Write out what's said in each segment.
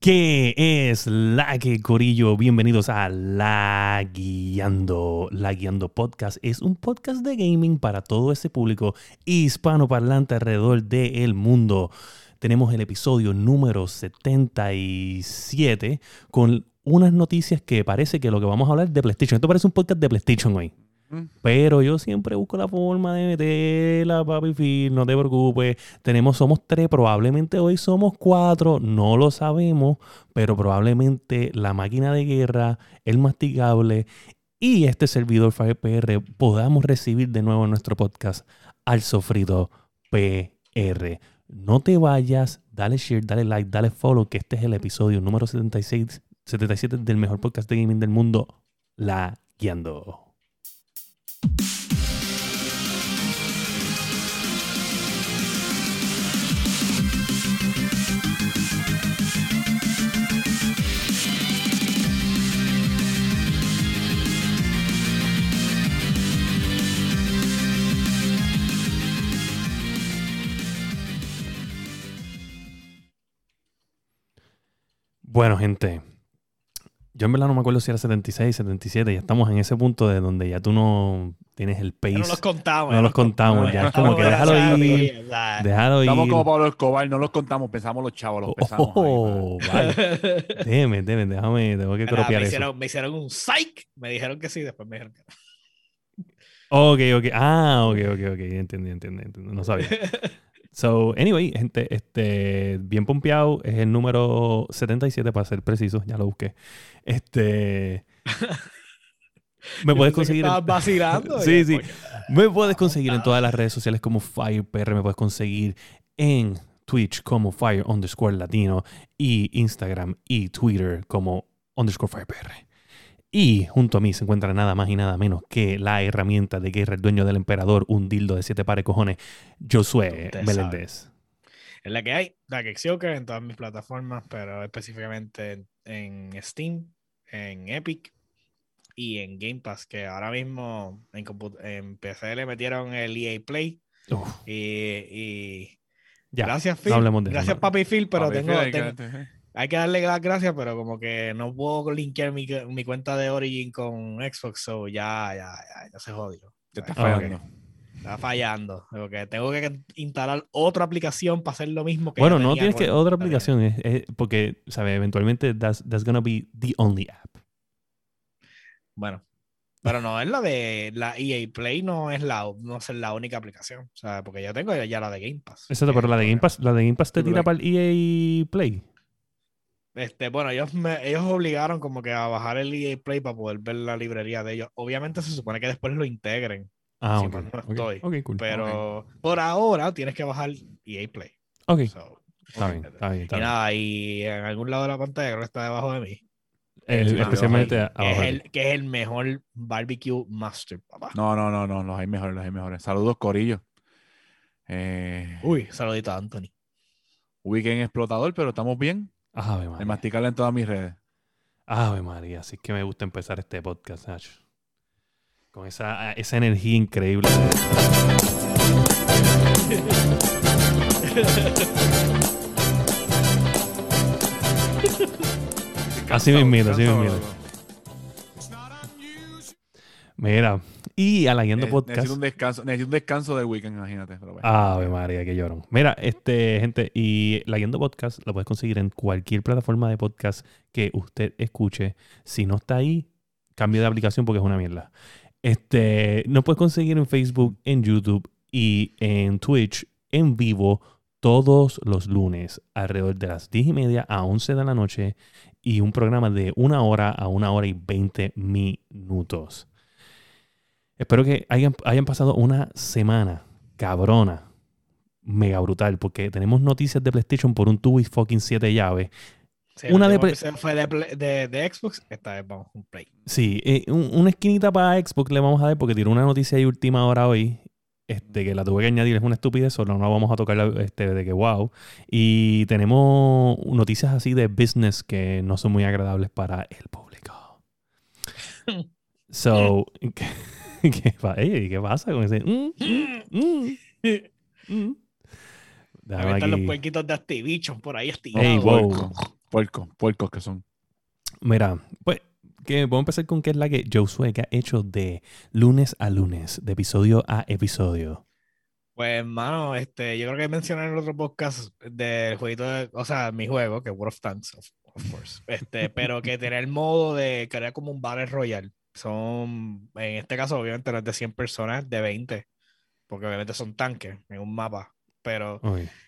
¿Qué es la que Corillo? Bienvenidos a La Guiando. La Guiando Podcast es un podcast de gaming para todo ese público hispanoparlante alrededor del mundo. Tenemos el episodio número 77 con unas noticias que parece que lo que vamos a hablar es de PlayStation. Esto parece un podcast de PlayStation hoy. Pero yo siempre busco la forma de meterla, papi Phil, no te preocupes. Tenemos, somos tres, probablemente hoy somos cuatro, no lo sabemos, pero probablemente la máquina de guerra, el masticable y este servidor FirePR podamos recibir de nuevo en nuestro podcast al sofrito PR. No te vayas, dale share, dale like, dale follow, que este es el episodio número 76, 77 del mejor podcast de gaming del mundo, La Guiando. Bueno, gente, yo en verdad no me acuerdo si era 76, 77. Ya estamos en ese punto de donde ya tú no tienes el pace. Ya no los contamos. No los contamos. Ya es como que déjalo ir. Déjalo ir. Estamos como Pablo Escobar, no los contamos, pensamos los chavos, los pensamos. Oh, vale. déjeme, déjeme, déjame, tengo que copiar me eso. me hicieron un psych, me dijeron que sí, después me dijeron que no. Ok, ok. Ah, ok, ok, ok. Entendí, entendí, entendí. No sabía. So, anyway, gente, este, bien pompeado, es el número 77 para ser preciso, ya lo busqué. Este. Me puedes conseguir. Estabas vacilando. sí, sí. Me puedes conseguir en todas las redes sociales como FirePR, me puedes conseguir en Twitch como Fire underscore Latino y Instagram y Twitter como underscore FirePR. Y junto a mí se encuentra nada más y nada menos que la herramienta de guerra, el dueño del emperador, un dildo de siete pares cojones, Josué Meléndez. Es la que hay, la que Xioker en todas mis plataformas, pero específicamente en, Steam, en Epic y en Game Pass, que ahora mismo en, en PC le metieron el EA Play. Y, gracias, Phil. gracias, Papi Phil, pero tengo, hay que darle las gracias, pero como que no puedo linkear mi, mi cuenta de Origin con Xbox, so ya, ya, ya, ya se jodió. está fallando. Está fallando. Porque tengo que instalar otra aplicación para hacer lo mismo que Bueno, no tienes que otra aplicación, es, porque, ¿sabes? Eventualmente that's, that's gonna be the only app. Bueno, pero no es la de la EA Play, no es la, no es la única aplicación. O sea, porque yo tengo ya la de Game Pass. Exacto, pero la de Game Pass, la de Game Pass te tira para el EA Play. Este, bueno, ellos, me, ellos obligaron como que a bajar el EA Play para poder ver la librería de ellos. Obviamente se supone que después lo integren. Ah, ok. no estoy. Pero por ahora tienes que bajar EA Play. Ok. está, bien, está bien, y nada, y en algún lado de la pantalla creo que está debajo de mí. especialmente abajo. Que es, el, que es el mejor barbecue master, papá. No, no, no, no, los hay mejores, los hay mejores. Saludos, Corillo. Eh... Uy, saludito a Anthony. Weekend explotador, pero estamos bien. Ave María. De masticarla en todas mis redes. Ave María, así que me gusta empezar este podcast, Nacho. Con esa, esa energía increíble. así mismo, así mismo. Mira, y a la Guiando Podcast. Necesito un descanso, necesito un descanso del weekend, imagínate. Pero Ave María, que llorón. Mira, este, gente, y la Guiando Podcast lo puedes conseguir en cualquier plataforma de podcast que usted escuche. Si no está ahí, cambie de aplicación porque es una mierda. Este, no puedes conseguir en Facebook, en YouTube y en Twitch en vivo todos los lunes alrededor de las 10 y media a 11 de la noche y un programa de una hora a una hora y 20 minutos. Espero que hayan, hayan pasado una semana cabrona, mega brutal, porque tenemos noticias de PlayStation por un tubo y fucking 7 llaves. una de, fue de, de, Xbox, esta vez vamos un Play. Sí, eh, una esquinita para Xbox le vamos a dar porque tiene una noticia de última hora hoy. Este, que la tuve que añadir, es una estupidez, solo no la vamos a tocar este, de que wow. Y tenemos noticias así de business que no son muy agradables para el público. so, ¿Qué, ¿Qué, pasa con ese? Mm, mm, mm, mm. los puerquitos de Activision por ahí activados. Hey, wow. Puercos, puercos que son. Mira, pues, que vamos a empezar con qué es la que Josué que ha hecho de lunes a lunes, de episodio a episodio. Pues, hermano, este, yo creo que mencioné en el otro podcast del jueguito, de, o sea, mi juego, que es World of Tanks, of, of course, este, pero que tiene el modo de crear como un Battle Royale. Son, en este caso, obviamente no es de 100 personas, de 20, porque obviamente son tanques en un mapa, pero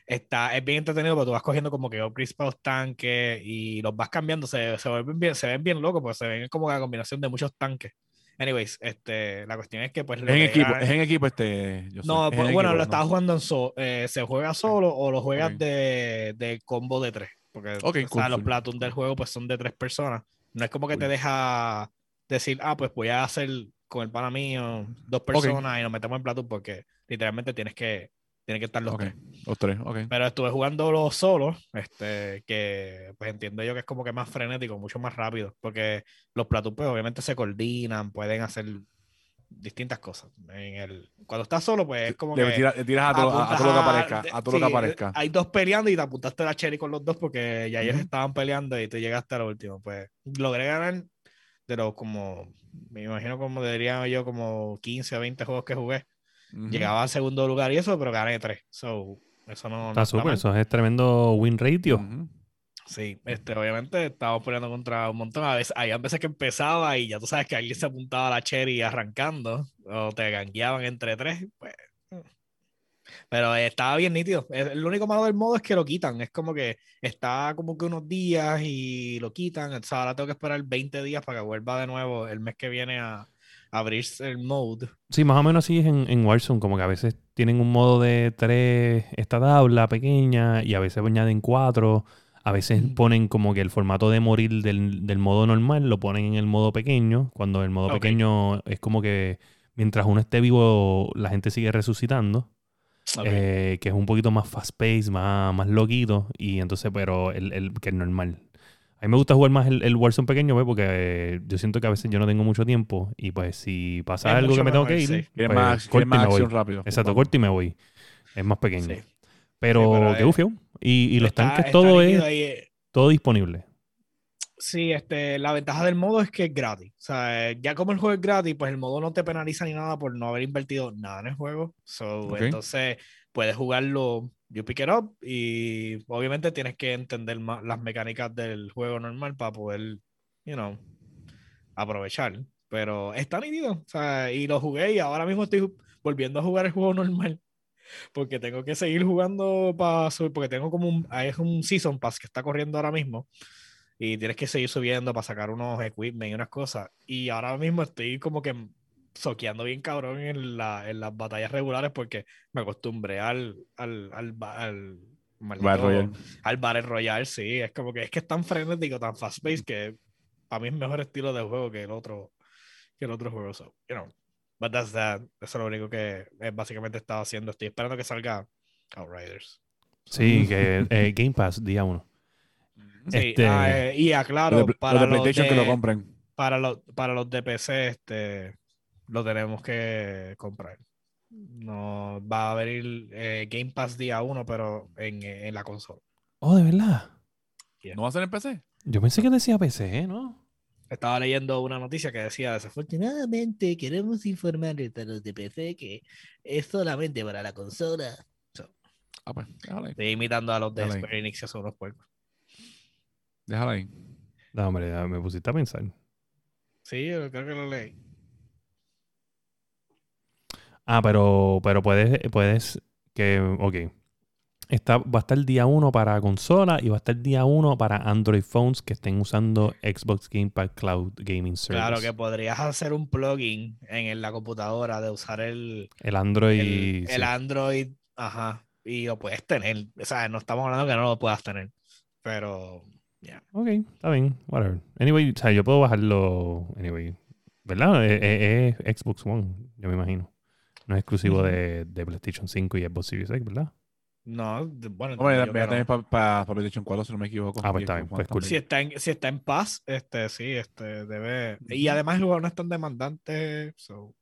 está, es bien entretenido porque tú vas cogiendo como que upgrades para los tanques y los vas cambiando, se, se, vuelven bien, se ven bien locos, porque se ven como la combinación de muchos tanques. Anyways, este, la cuestión es que pues... Es en equipo, es en equipo este. yo no, pues, bueno, equipo, lo ¿no? estás jugando en solo. se juega solo o lo juegas de, de combo de tres. Porque Ok, o sea, cool, los platoon del juego pues son de tres personas. No es como que te deja decir, ah, pues voy a hacer con el pana mío dos personas y nos metemos en platoon porque literalmente tienes que, tienes que estar los Ok, tres. los tres, ok. Pero estuve jugando los solos, este, que pues entiendo yo que es como que más frenético, mucho más rápido, porque los platoon pues obviamente se coordinan, pueden hacer distintas cosas. En el, cuando estás solo, pues es como Le que tiras, le tiras a, todo, a- a todo lo que aparezca. A todo lo que aparezca. Hay dos peleando y te apuntaste la cherry con los dos porque ya ellos Ujú. estaban peleando y tú llegaste a lo último. Pues logré ganar de los como, me imagino como diría yo, como 15 o 20 juegos que jugué. Ujú. Llegaba al segundo lugar y eso, pero gané tres. So, eso no, no Está está súper, eso es tremendo win ratio. Ujú. Sí, este, obviamente estábamos peleando contra un montón. A veces, hay veces que empezaba y ya tú sabes que alguien se apuntaba a la cherry arrancando o te gangueaban entre tres. Pues. Pero eh, estaba bien nítido. El el único malo del modo es que lo quitan. Es como que está como que unos días y lo quitan. O sea, ahora tengo que esperar 20 días para que vuelva de nuevo el mes que viene a, a abrirse el mode. Sí, más o menos así es en, en Warzone, como que a veces tienen un modo de tres, esta tabla pequeña, y a veces añaden cuatro. A veces ponen como que el formato de morir del, del modo normal lo ponen en el modo pequeño, cuando el modo pequeño es como que mientras uno esté vivo, la gente sigue resucitando. Ok. eh, que es un poquito más fast paced, más, más loquito, y entonces, pero el, el que es normal. A mí me gusta jugar más el, el Warzone pequeño, pues, porque eh, yo siento que a veces yo no tengo mucho tiempo, y pues si pasa Es algo que me tengo mejor, que ir, sí. Pues, más, corto quieres y más me voy. rápido. Exacto, corto y me voy. Es más pequeño. Sí. Pero, Sí, pero qué bufio. Y, y los Está- tanques, todo es ahí, eh. todo disponible. Sí, este, la ventaja del modo es que es gratis. O sea, ya como el juego es gratis, pues el modo no te penaliza ni nada por no haber invertido nada en el juego. So, Ok. Entonces, puedes jugarlo, you pick it up, y obviamente tienes que entender más las mecánicas del juego normal para poder, you know, aprovechar. Pero está nítido. O sea, y lo jugué y ahora mismo estoy volviendo a jugar el juego normal. Porque tengo que seguir jugando para subir, porque tengo como un, hay un Season Pass que está corriendo ahora mismo y tienes que seguir subiendo para sacar unos equipment y unas cosas. Y ahora mismo estoy como que soqueando bien cabrón en, la, en las batallas regulares porque me acostumbré al, al, al, al, maldito- Battle Royale. al Battle Royale, sí. Es como que es que es tan frenético, tan fast paced que para mí es mejor estilo de juego que el otro, que el otro juego. So, you know, but that's that. Eso es lo único que eh, básicamente he estado haciendo. Estoy esperando que salga Outriders. Sí, que eh, Game Pass, día uno. Sí, Este- ah, eh, y aclaro, de, para los de los PlayStation que lo compren. para los, para los de PC, este, lo tenemos que comprar. No va a venir eh, Game Pass día uno, pero en, en la consola. Oh, de verdad. ¿No va a ser en PC? Yo pensé que decía PC, ¿eh? ¿no? Estaba leyendo una noticia que decía, desafortunadamente queremos informarles a los de PC que es solamente para la consola. Ah, pues. Estoy imitando a los de Dale. Square Enix, que son unos puercos. Déjala ahí. No, hombre, ya me pusiste a pensar. Sí, yo creo que lo leí. Ah, pero, pero puedes, puedes que, ok. Está, va a estar el día 1 para consola y va a estar el día 1 para Android phones que estén usando Xbox Game Pass Cloud Gaming Service. Claro que podrías hacer un plugin en, en la computadora de usar el, El Android. el, sí. el Android, ajá, y lo puedes tener. O sea, no estamos hablando que no lo puedas tener, pero ya. Ok, está bien, whatever. Anyway, o sea, yo puedo bajarlo. Anyway, ¿verdad? Es, es- es Xbox One, yo me imagino. No es exclusivo de, de PlayStation 5 y Xbox Series X, ¿verdad? No, de- bueno, Hombre, voy a tener para PlayStation 4, si no me equivoco. Ah, pues está bien, pues cool. Si está en, si está en paz, este, sí, este, debe. Y además el juego no es tan demandante, so,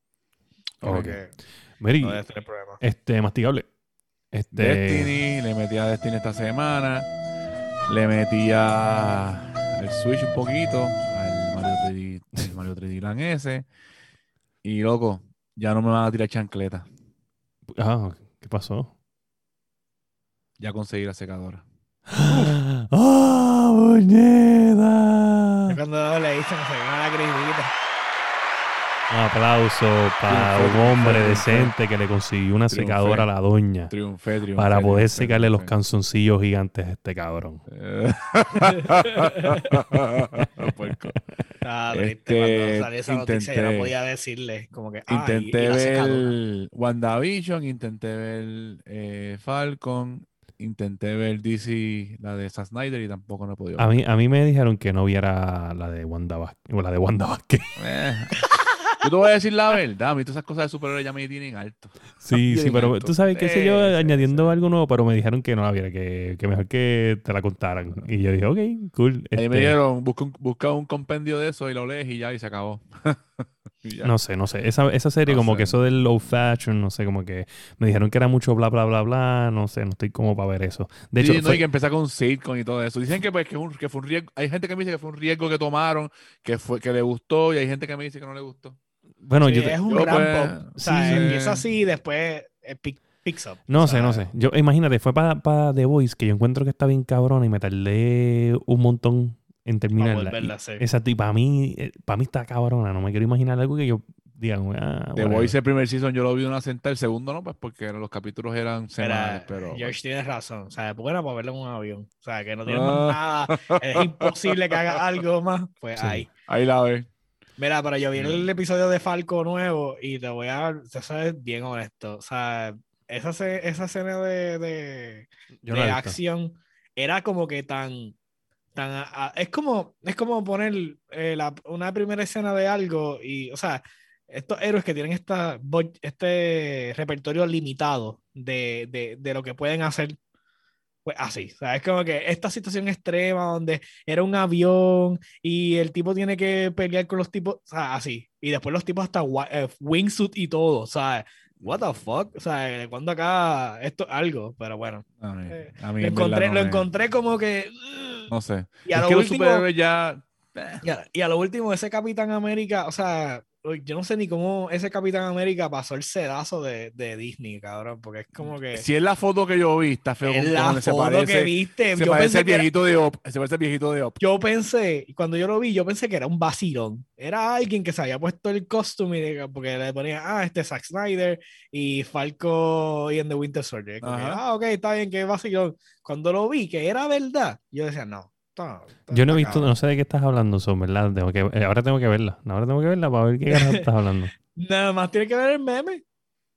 Ok. Mary, no debe tener problema. este, masticable. Este, Destiny, le metí a Destiny esta semana. Le metí a- al Switch un poquito, al Mario 3D, al Mario 3D Land ese. Y loco, ya no me van a tirar chancleta. Ah, ¿qué pasó? Ya conseguí la secadora. ¡Ah, puñeta! Cuando le dicen se gana la grisita. Un aplauso para Triunfé, un hombre triunfé, decente que le consiguió una Triunfé. secadora a la doña Triunfé, triunfé. para poder triunfé, secarle los canzoncillos gigantes a este cabrón. Eh. Ah, triste, Este, cuando salió esa noticia yo no intenté- podía decirle como que ah, Intenté ver. WandaVision, intenté ver eh, Falcon, intenté ver DC, la de Zack Snyder y tampoco no he podido. A ver. mí, a mí me dijeron que no viera la de Wanda Vázquez, o la de Wanda Vázquez. Yo te voy a decir la verdad, a mí todas esas cosas de superhéroes ya me tienen alto. Sí, sí, pero alto. tú sabes, qué sé yo, añadiendo sí. algo nuevo, pero me dijeron que no la viera, que, que mejor que te la contaran. Y yo dije, ok, cool. Ahí este, me dijeron, busca un, busca un compendio de eso y lo lees y ya, y se acabó. Y ya. No sé, no sé. Esa, esa serie, No como sé. que eso del low fashion, no sé, como que me dijeron que era mucho bla, bla, bla, bla. No sé, no estoy como para ver eso. De Sí, hecho, no, fue- y que empezar con sitcom y todo eso. Dicen que, pues, que, un- que fue un riesgo. Hay gente que me dice que fue un riesgo que tomaron, que fue que le gustó, y hay gente que me dice que no le gustó. Bueno, Sí, yo te- es un yo, ramp pues, up. O sea, sí. empieza así y después eh, pick- picks up. no O sé, sea, no sé. Yo, imagínate, fue para The Voice, que yo encuentro que está bien cabrona y me tardé un montón en terminarla. volverla Y- a hacer. Exacto, y para mí, para mí está cabrona. No me quiero imaginar algo que yo diga, ah, The. Voice el primer season yo lo vi de una sentada, el segundo no, pues porque los capítulos eran semanales, pero... George tienes razón. O sea, bueno para verlo en un avión. O sea, que no tienes Ah. más nada. Es imposible que haga algo más. Pues Sí. ahí. Ahí la ve. Mira, pero yo vi el episodio de Falco nuevo y te voy a te sabes bien honesto. O sea, esa, esa escena de, de, de acción era como que tan. tan a- a- es, como, es como poner eh, la- una primera escena de algo y, o sea, estos héroes que tienen esta, este repertorio limitado de, de, de lo que pueden hacer. Pues así, o sea, es como que esta situación extrema donde era un avión y el tipo tiene que pelear con los tipos, o sea, así. Y después los tipos hasta eh, wingsuit y todo, o sea, what the fuck, o sea, ¿de cuándo acá esto es algo? Pero bueno, A mí, Eh, a mí lo en encontré, no lo me- encontré como que... uh, No sé. Y a es lo que último- ya... y a, y a lo último, ese Capitán América, o sea, yo no sé ni cómo ese Capitán América pasó el sedazo de, de Disney, cabrón, porque es como que... Si es la foto que yo vi, está feo. es con la se foto parece, que viste. Se yo parece el que era- viejito de Op. Se parece el viejito de Op. yo pensé, cuando yo lo vi, yo pensé que era un vacilón. Era alguien que se había puesto el costume, de- porque le ponía, ah, este es Zack Snyder y Falco y en The Winter Soldier. Como que, ah, ok, está bien, que vacilón. Cuando lo vi, que era verdad, yo decía, no. Está- está- Yo no he visto, cabrón". no sé de qué estás hablando, son, ¿verdad? Tengo que, eh, ahora tengo que verla. Ahora tengo que verla para ver qué carajo estás hablando. Nada más tiene que ver el meme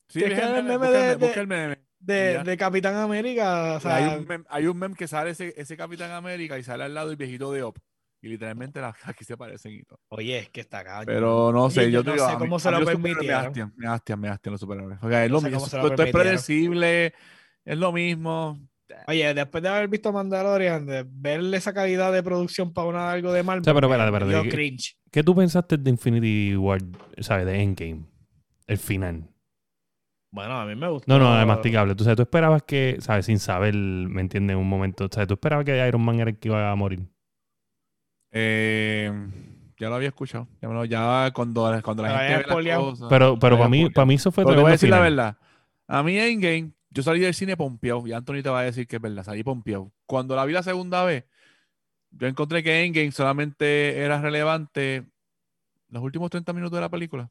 Sí, Tienes que ver el meme, busca de- el meme, busca de- el meme. de, Ya. de Capitán América. O sea, hay, un meme, hay un meme que sale ese, ese Capitán América y sale al lado el viejito de Op. Y literalmente la- aquí se parecen y todo. oye, es que está cabrón. Pero no sé, yo, yo te no digo, sé mí- cómo se lo permitieron. Me hastian, me hastian, me hastian los superhéroes. Porque es No lo mismo, esto es predecible, es lo mismo. Oye, después de haber visto Mandalorian, de verle esa calidad de producción para una, algo de Marvel, O sea, pero espérate, espérate, ¿qué- cringe. ¿Qué tú pensaste de Infinity War, sabes, de Endgame? El final. Bueno, a mí me gustó. No, no, es masticable. Tú, sabes, tú esperabas que, ¿sabes? Sin saber, ¿me entiendes? En un momento. Sea, tú esperabas que Iron Man era el que iba a morir. Eh, ya lo había escuchado. Ya, me lo- ya cuando, cuando la Pero gente ve las cosas, Pero, pero para mí, para mí eso fue te voy a decir la verdad. A mí Endgame, yo salí del cine pompeado. Y Anthony te va a decir que es verdad. Salí pompeado. Cuando la vi la segunda vez, yo encontré que Endgame solamente era relevante los últimos 30 minutos de la película.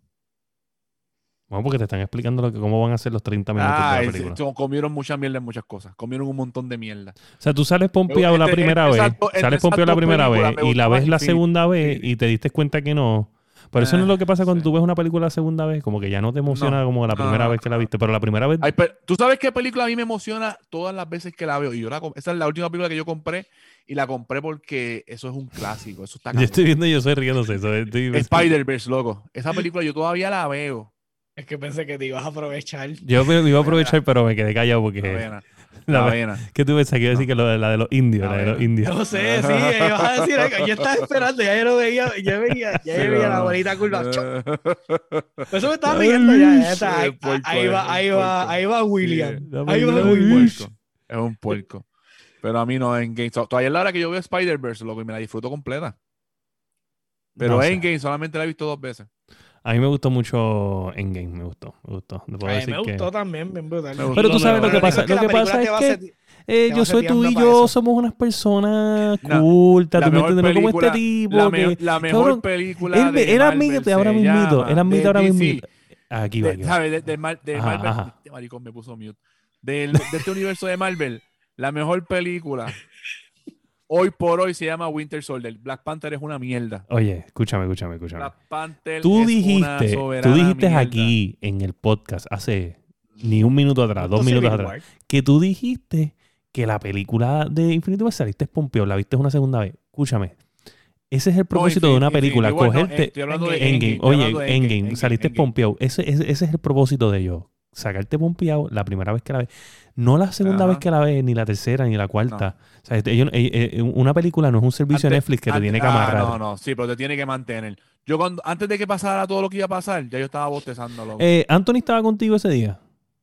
Bueno, porque te están explicando lo que, cómo van a ser los 30 minutos Ah, de la ese- película. comieron mucha mierda en muchas cosas. Comieron un montón de mierda. O sea, tú sales pompeado la Entre- primera entre vez, entre sales pompeado la primera vez y la ves la segunda vez Sí. y te diste cuenta que no. Pero eso no es lo que pasa cuando sí. tú ves una película la segunda vez, como que ya no te emociona No, como la no, primera no, vez que la no. viste, pero la primera vez Ay, pero, ¿Tú sabes qué película a mí me emociona todas las veces que la veo? Y yo la, esa es la última película que yo compré y la compré porque eso es un clásico. Eso está yo estoy viendo y yo estoy riéndose. Estoy- Spider-Verse, loco. Esa película yo todavía la veo. Es que pensé que te ibas a aprovechar. Yo me, iba a aprovechar, pero me quedé callado porque. Vena. La La ve- vena. ¿Qué tú pensás que iba a decir que lo de, la de los indios? La La de los indios. No sé, sí, ibas a decir algo. Yo estaba esperando, ya yo lo veía, ya veía, ya Sí, yo veía no, la bonita curva. Eso me estaba riendo ya. ya está. Ahí, puerco, ahí va, ahí va, ahí va William. Sí, Ahí va dame es un William. puerco. Es un puerco. Pero a mí no, Endgame. to- Todavía es la hora que yo veo Spider-Verse, loco, y me la disfruto completa. Pero No sé. Endgame solamente la he visto dos veces. A mí me gustó mucho Endgame, me gustó, me gustó. No puedo A mí decir me que- gustó también, bien brutal. Me gustó. Pero tú sabes lo que Pero pasa, lo que pasa es que eh, yo soy tú y yo eso. somos unas personas cultas, tú me entiendes, no como este tipo La, que... me- la mejor cabrón, película él, de era Marvel ahora mismito, era de ahora mismito. Aquí va, de- aquí va. ¿Sabes? De, de Mar- de Ajá, Marvel. ajá. Este maricón me puso mute. Del- de este universo de Marvel, la mejor película hoy por hoy se llama Winter Soldier. Black Panther es una mierda. Oye, escúchame, escúchame, escúchame. Black Panther Tú es una dijiste, tú soberana dijiste mierda. aquí en el podcast hace ni un minuto atrás, dos minutos atrás, War. que tú dijiste que la película de Infinity War saliste Pompeo, la viste una segunda vez. Escúchame. Ese es el propósito de una película, cogerte Endgame, Oye, Endgame, saliste pompeado. Ese, ese, ese es el propósito de ellos. Sacarte pompeado la primera vez que la ves. No la segunda Ajá. vez que la ves, ni la tercera, ni la cuarta. O sea, ellos- eh, eh, una película no es un servicio de Netflix que te tiene que ah, no, no, sí, pero te tiene que mantener. Yo cuando, antes de que pasara todo lo que iba a pasar, ya yo estaba bostezando. loco. Eh, Anthony estaba contigo ese día.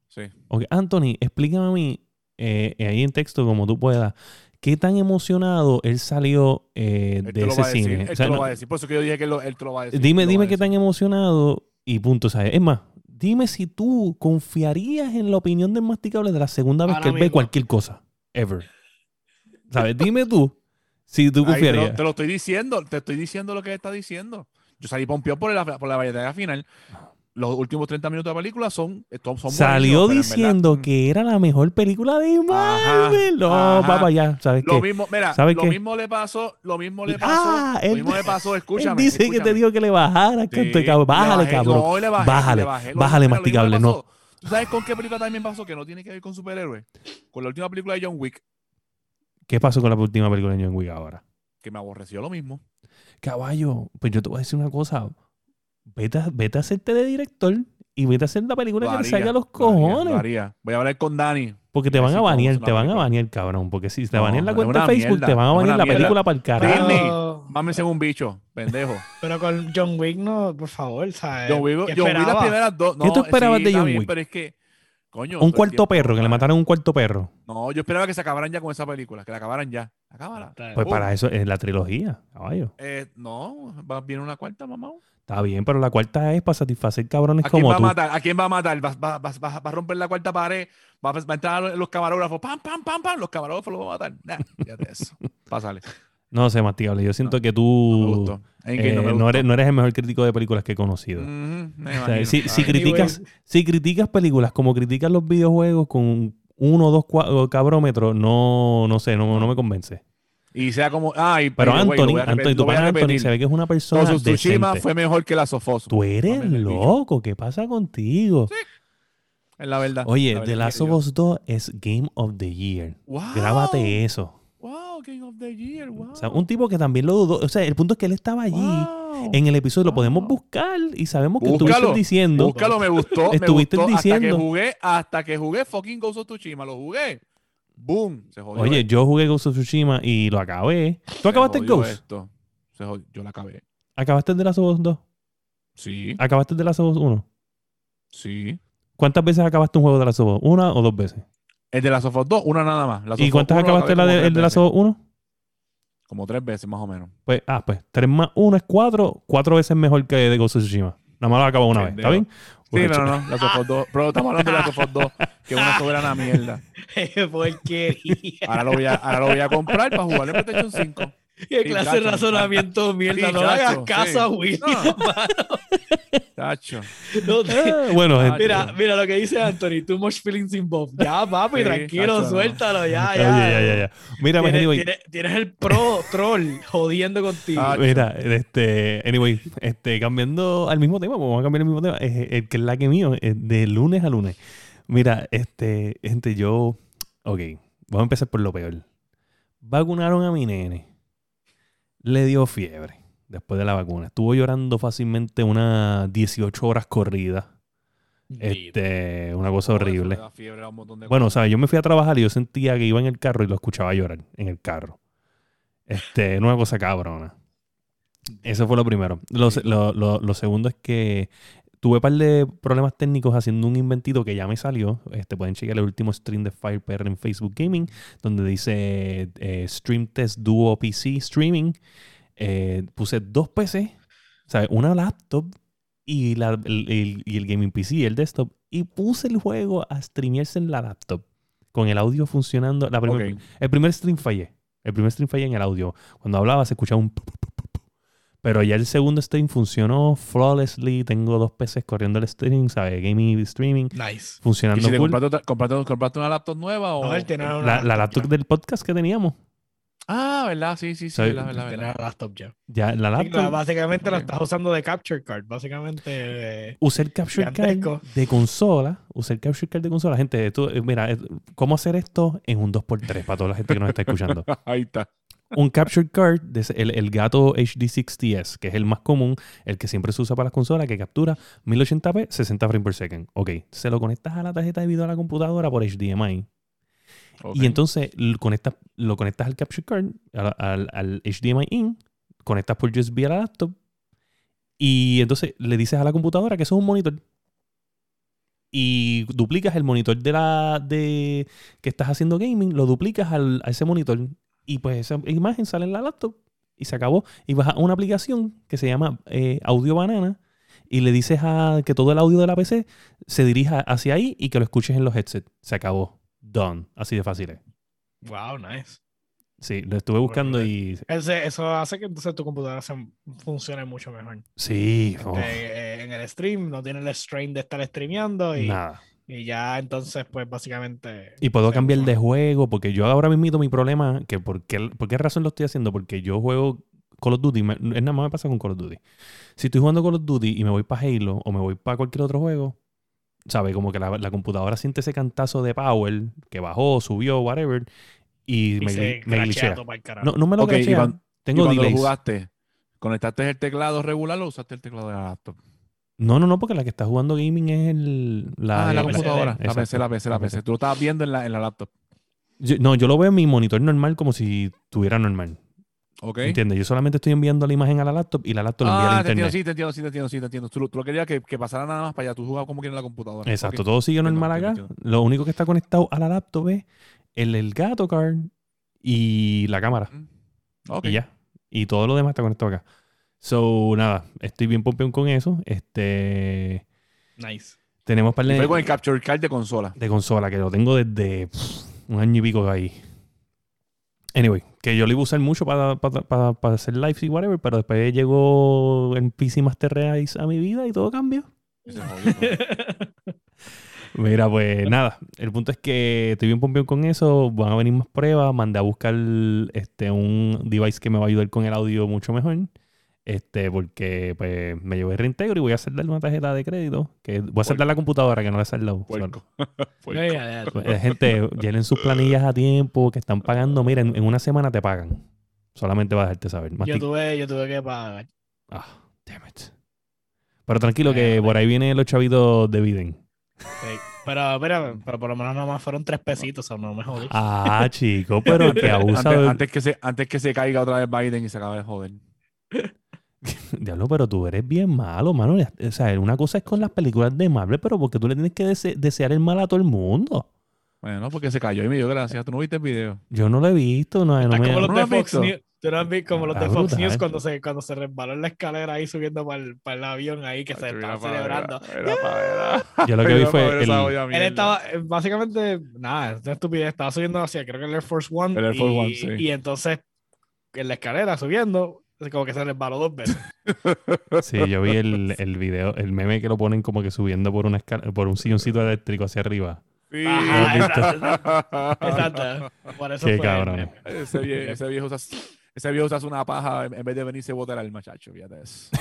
sí. Anthony, explícame a mí, eh, ahí en texto, como tú puedas, qué tan emocionado él salió eh, Él de ese decir. cine. Él O sea, te lo no- va a decir. Por eso que yo dije que él, te lo va a decir. dime, dime qué tan emocionado y punto. ¿sabes? Es más, dime si tú confiarías en la opinión del masticable de la segunda vez Ahora que él ve cualquier cosa. Ever. ¿Sabes? Dime tú si tú Ahí te, confiarías. lo, te lo estoy diciendo, te estoy diciendo lo que él está diciendo. Yo salí pompeado por la, por la final. Los últimos 30 minutos de la película son, son, Salió diciendo verdad, mm, que era la mejor película de Marvel. no, papá, ya. ¿Sabes Lo qué? mismo, mira, ¿Sabes lo qué? mismo le pasó, lo mismo le pasó, Ah, lo él- mismo le pasó, Él escúchame. dice que te dijo que le bajara, Sí, canto de cabrón. Bájale, bajé, cabrón. No, le bajé, Bájale, le bajé. Lo- bájale, masticable, no. ¿Tú sabes con qué película también pasó que no tiene que ver con superhéroes? Con la última película de John Wick, ¿Qué pasó con la última película de John Wick ahora? que me aborreció lo mismo. Caballo, pues yo te voy a decir una cosa. Vete a, vete a hacerte de director y vete a hacer la película Lo que te haría, salga a los lo haría, cojones. lo haría. Voy a hablar con Dani. Porque te van a banear, te van a banear, cabrón. Porque si te No, banean la cuenta de Facebook, mierda, te van a banear la mierda. película para el carajo. Disney. Mámense un bicho, pendejo. pero con John Wick no, por favor, ¿sabes? John Wick, ¿Qué John Wick las esperaba? primeras dos. ¿Qué tú no, esperabas sí, de John bien, Wick? Pero es que, coño. Un cuarto tiempo, perro, que le mataron un cuarto perro. No, yo esperaba que se acabaran ya con esa película, que la acabaran ya. Acábala. Pues Uh. para eso es la trilogía, caballo. Eh, no, va, viene una cuarta, mamá. Está bien, pero la cuarta es para satisfacer cabrones ¿A quién como va a matar? ¿A quién va a matar? ¿Va, va- va- va- va a romper la cuarta pared? ¿Va, a- entrar los camarógrafos? ¡Pam, pam, pam, pam! Los camarógrafos lo van a matar. Nah, fíjate eso. Pásale. No sé, masticable. Yo siento No, que tú eh, no gustó. eres, no eres el mejor crítico de películas que he conocido. O sea, si, criticas, si criticas películas como criticas los videojuegos con uno o dos cabrómetros, no, no sé, no, no me convence. Y sea como. Ay, Pero the Anthony, repetir, Anthony, tu pana Anthony se ve que es una persona of Tsushima decente. fue mejor que la Sofoso. Tú eres loco, ¿qué pasa contigo? Es la verdad. Oye, La The verdad Last que of Us 2 es Game of the Year. Wow. Grábate eso. Wow, King of the Year. Wow. O sea, un tipo que también lo dudó. O sea, el punto es que él estaba allí Wow. en el episodio. Lo podemos buscar y sabemos que Búscalo, estuviste diciendo. Búscalo, me gustó. me Estuviste gustó Hasta que diciendo. jugué, hasta que jugué fucking Ghost of Tsushima. Lo jugué. Boom. Se jodió. Oye, esto. yo jugué Ghost of Tsushima y lo acabé. ¿Tú Se acabaste el Ghost? esto. Se. Yo la acabé. ¿Acabaste el de Last of Us 2? Sí, ¿Acabaste el de Last of Us 1? sí. ¿Cuántas veces acabaste un juego de Last of Us? ¿Una o dos veces? El de la of Us 2, una nada más. Last ¿Y cuántas 1 lo acabaste la de, el de Last of Us 1? Como tres veces más o menos. Pues, ah, pues, tres más uno es cuatro. Cuatro veces mejor que de Ghost of Tsushima. Nada más lo acabo una vez, ¿está bien? Sí, no, no, of Us 2. Pero estamos hablando de Last of Us 2, que es una soberana mierda. Porquería. Ahora lo voy a, ahora lo voy a comprar para jugar en PlayStation 5. Qué clase de razonamiento mierda. No le hagas caso a Willy. Tacho. No te- Ah, bueno. Mira, mira lo que dice Anthony. Too much feelings involved. Ya, papi, tranquilo, suéltalo, ya, ya. ya, ya. Mira, Tienes, anyway, tienes- el pro troll jodiendo contigo. Ah, mira, este, anyway, este, cambiando al mismo tema, pues vamos a cambiar el mismo tema, el que es la que mío, es de lunes a lunes. Mira, este, gente, yo, ok, vamos a empezar por lo peor. Vacunaron a mi nene, le dio fiebre después de la vacuna, estuvo llorando fácilmente unas 18 horas corridas, este, una cosa horrible. Bueno, o sea, yo me fui a trabajar y yo sentía que iba en el carro y lo escuchaba llorar en el carro. Este, una cosa cabrona. Eso fue lo primero. Lo, lo- lo- lo segundo es que tuve un par de problemas técnicos haciendo un inventito que ya me salió. Este, pueden chequear el último stream de FirePR en Facebook Gaming, donde dice eh, Stream Test Duo PC Streaming. Eh, puse dos PC, ¿sabes? Una laptop y, la- el, el- y el gaming PC, el desktop, y puse el juego a streamearse en la laptop, con el audio funcionando. La primer-. El primer stream fallé. El primer stream fallé en el audio. Cuando hablaba se escuchaba un... pu, pu, pu, pu, pu. Pero ya el segundo stream funcionó flawlessly. Tengo dos PCs corriendo el stream, ¿sabes? Gaming y streaming. Nice. ¿Y Funcionando si te cool. compraste, compraste- compraste una laptop nueva o...? No, él tiene una La, la laptop ya. del podcast que teníamos. Ah, ¿verdad? Sí, sí, sí. Verdad, verdad, verdad. una laptop ya. Ya, la Sí, laptop. la- básicamente Ok. estás usando de capture card. Básicamente. eh, Usé el capture card de consola. Usé el capture card de consola. Gente, tú, eh, mira, eh, ¿cómo hacer esto en un 2x3 para toda la gente que nos está escuchando? Ahí está. Un capture card, el, el gato HD6TS, que es el más común, el que siempre se usa para las consolas, que captura 1080p, 60 frames per second. Ok, se lo conectas a la tarjeta de video de la computadora por HDMI. Y entonces lo conectas, lo conectas al capture card, al, al- al HDMI in, conectas por USB a la laptop y entonces le dices a la computadora que eso es un monitor. Y duplicas el monitor de la de que estás haciendo gaming, lo duplicas al- a ese monitor y pues esa imagen sale en la laptop y se acabó. Y vas a una aplicación que se llama eh, Audio Banana y le dices a que todo el audio de la PC se dirija hacia ahí y que lo escuches en los headsets. Se acabó. Done. Así de fácil es. Wow, nice. Sí, lo estuve buscando y. Ese- eso hace que entonces tu computadora se, funcione mucho mejor. Sí, oh, eh, en el stream no tiene el strain de estar streameando y, nada. Y ya entonces pues básicamente... Y puedo cambiar de juego porque yo ahora mismo mi problema, que por qué, por qué razón lo estoy haciendo, porque yo juego Call of Duty, me- es nada más me pasa con Call of Duty. Si estoy jugando Call of Duty y me voy para Halo o me voy para cualquier otro juego, ¿sabes? Como que la, la computadora siente ese cantazo de power que bajó, subió, whatever, y, Y me, se me glitchea. No, no me lo Ok, y Tengo y cuando delays. lo jugaste, ¿conectaste el teclado regular o usaste el teclado de la laptop? No, no, no, porque la que está jugando gaming es el, la, ah, la computadora. La. PC, la PC, la PC. Tú lo estabas viendo en la, en la laptop. Yo- no, yo lo veo en mi monitor normal como si tuviera normal. ¿Ok? ¿Entiendes? Yo solamente estoy enviando la imagen a la laptop y la laptop la envía Ah, al te entiendo, internet. sí, te entiendo, sí, te entiendo, sí, te entiendo. Tú, lo- tú lo querías que, que pasara nada más para allá. Tú jugabas como quieres en la computadora. Exacto, todo sigue Entiendo, normal acá. entiendo, Lo único que está conectado a la laptop es el, el gato card y la cámara. Ok. Y ya. Y todo lo demás está conectado acá. So, nada, estoy bien pompeón con eso. Este. Nice. Tenemos par Y de, fue con el Capture Card de consola. de consola que lo tengo desde pff, un año y pico ahí. Anyway, que yo lo iba a usar mucho para, para, para- para hacer lives y whatever, pero después llegó el PC Master Race a mi vida y todo cambió. Mira, pues nada, el punto es que estoy bien pompeón con eso, van a venir más pruebas, mandé a buscar este, un device que me va a ayudar con el audio mucho mejor, este, porque pues me llevo el reintegro y voy a hacer darle una tarjeta de crédito, que voy a hacer la computadora que no le he saldado. Eh, Gente, llenen sus planillas a tiempo, que están pagando, mira, en, en una semana te pagan. Solamente va a dejarte saber. Yo Mastic- tuve, yo tuve que pagar. Ah, damn it. Pero tranquilo que Eh, por ahí vienen los chavitos de Biden. Sí. Pero, pero, pero por lo menos nada más fueron tres pesitos, o no me jodí. Ah, chico, pero que abusa Antes, antes que se, antes que se caiga otra vez Biden y se acabe de joder. Diablo, pero tú eres bien malo, mano. O sea, una cosa es con las películas de Marvel, pero porque tú le tienes que dese- desear el mal a todo el mundo. Bueno, porque se cayó y me dio gracias. Tú no viste el video. Yo no lo he visto, no, no me- como los ¿No de lo has Fox visto? News. Tú no has visto como los de Fox brutal. News cuando se, cuando se resbaló en la escalera ahí subiendo para el, para el avión ahí que se estaba celebrando. Yo lo que vi fue el- Él estaba, eh, básicamente, nada, es una estupidez. Estaba subiendo hacia, creo que el Air Force One. El Air Force y, One, sí. y entonces, en la escalera subiendo, como que se resbaló dos veces. Sí, yo vi el, el video, el meme que lo ponen como que subiendo por una escala, por un silloncito eléctrico hacia arriba. Sí. Ajá, exacto, Exacto. Por eso Qué fue. cabrón. ese, viejo, ese viejo usa, ese viejo usa una paja en en vez de venirse a botar al muchacho, fíjate eso.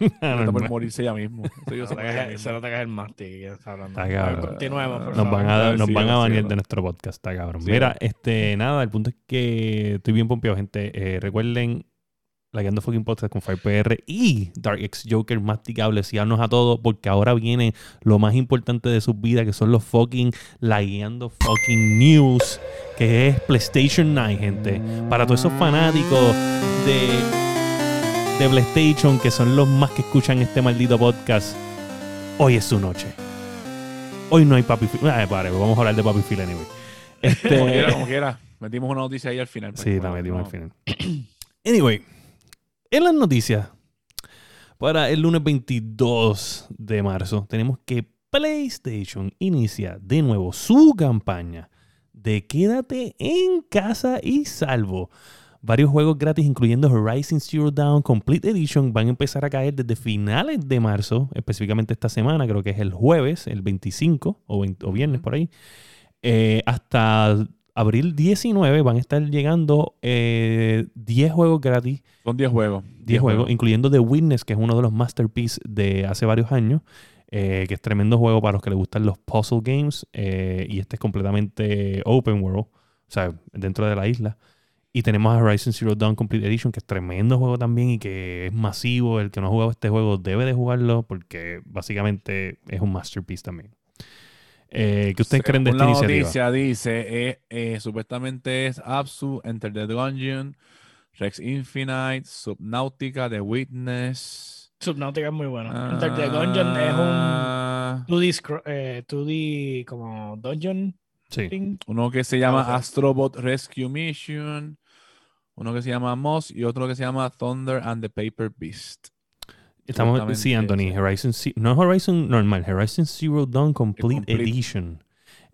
Está por morirse ya mismo. Se nota que- es el que está hablando. Está cabrón. Continuemos, por Nos favor. van a, nos Sí, van a banear sí. de nuestro podcast, está cabrón. Sí, Mira, este, nada, el punto es que estoy bien pompeado, gente. Eh, recuerden, la Guiando Fucking Podcast con FirePR y Dark X Joker masticable, síganos a todos, porque ahora viene lo más importante de sus vidas, que son los fucking La Guiando Fucking News, que es PlayStation 9, gente. Para todos esos fanáticos de, de PlayStation, que son los más que escuchan este maldito podcast, hoy es su noche. Hoy no hay Papi. Ah, pare, vamos a hablar de Papi Phil anyway. Este, Como quiera, como quiera. Metimos una noticia ahí al final. pues, Sí, la metimos no. al final. Anyway, en las noticias, para el lunes 22 de marzo, tenemos que PlayStation inicia de nuevo su campaña de quédate en casa y salvo. Varios juegos gratis, incluyendo Horizon Zero Dawn Complete Edition, van a empezar a caer desde finales de marzo, específicamente esta semana, creo que es el jueves, el 25 o, 20 o viernes por ahí, eh, hasta abril 19 van a estar llegando eh, 10 juegos gratis, Son 10 juegos. 10 juegos, incluyendo The Witness, que es uno de los masterpieces de hace varios años, eh, que es tremendo juego para los que les gustan los puzzle games, eh, y este es completamente open world, o sea, dentro de la isla. Y tenemos a Horizon Zero Dawn Complete Edition, que es tremendo juego también y que es masivo. El que no ha jugado este juego debe de jugarlo porque básicamente es un masterpiece también. Eh, ¿Qué ustedes creen de esta la iniciativa? noticia dice, eh, eh, supuestamente es Absu, Enter the Dungeon, Rex Infinite, Subnautica, The Witness. Subnautica es muy bueno. Enter the Gungeon es un Ah, 2D, scro- eh, 2D como dungeon Sí. thing. Uno que se llama Ah. Astrobot Rescue Mission, uno que se llama Moss y otro que se llama Thunder and the Paper Beast. Estamos, sí, Anthony. Horizon no es Horizon normal, Horizon Zero Dawn Complete, Complete. Edition.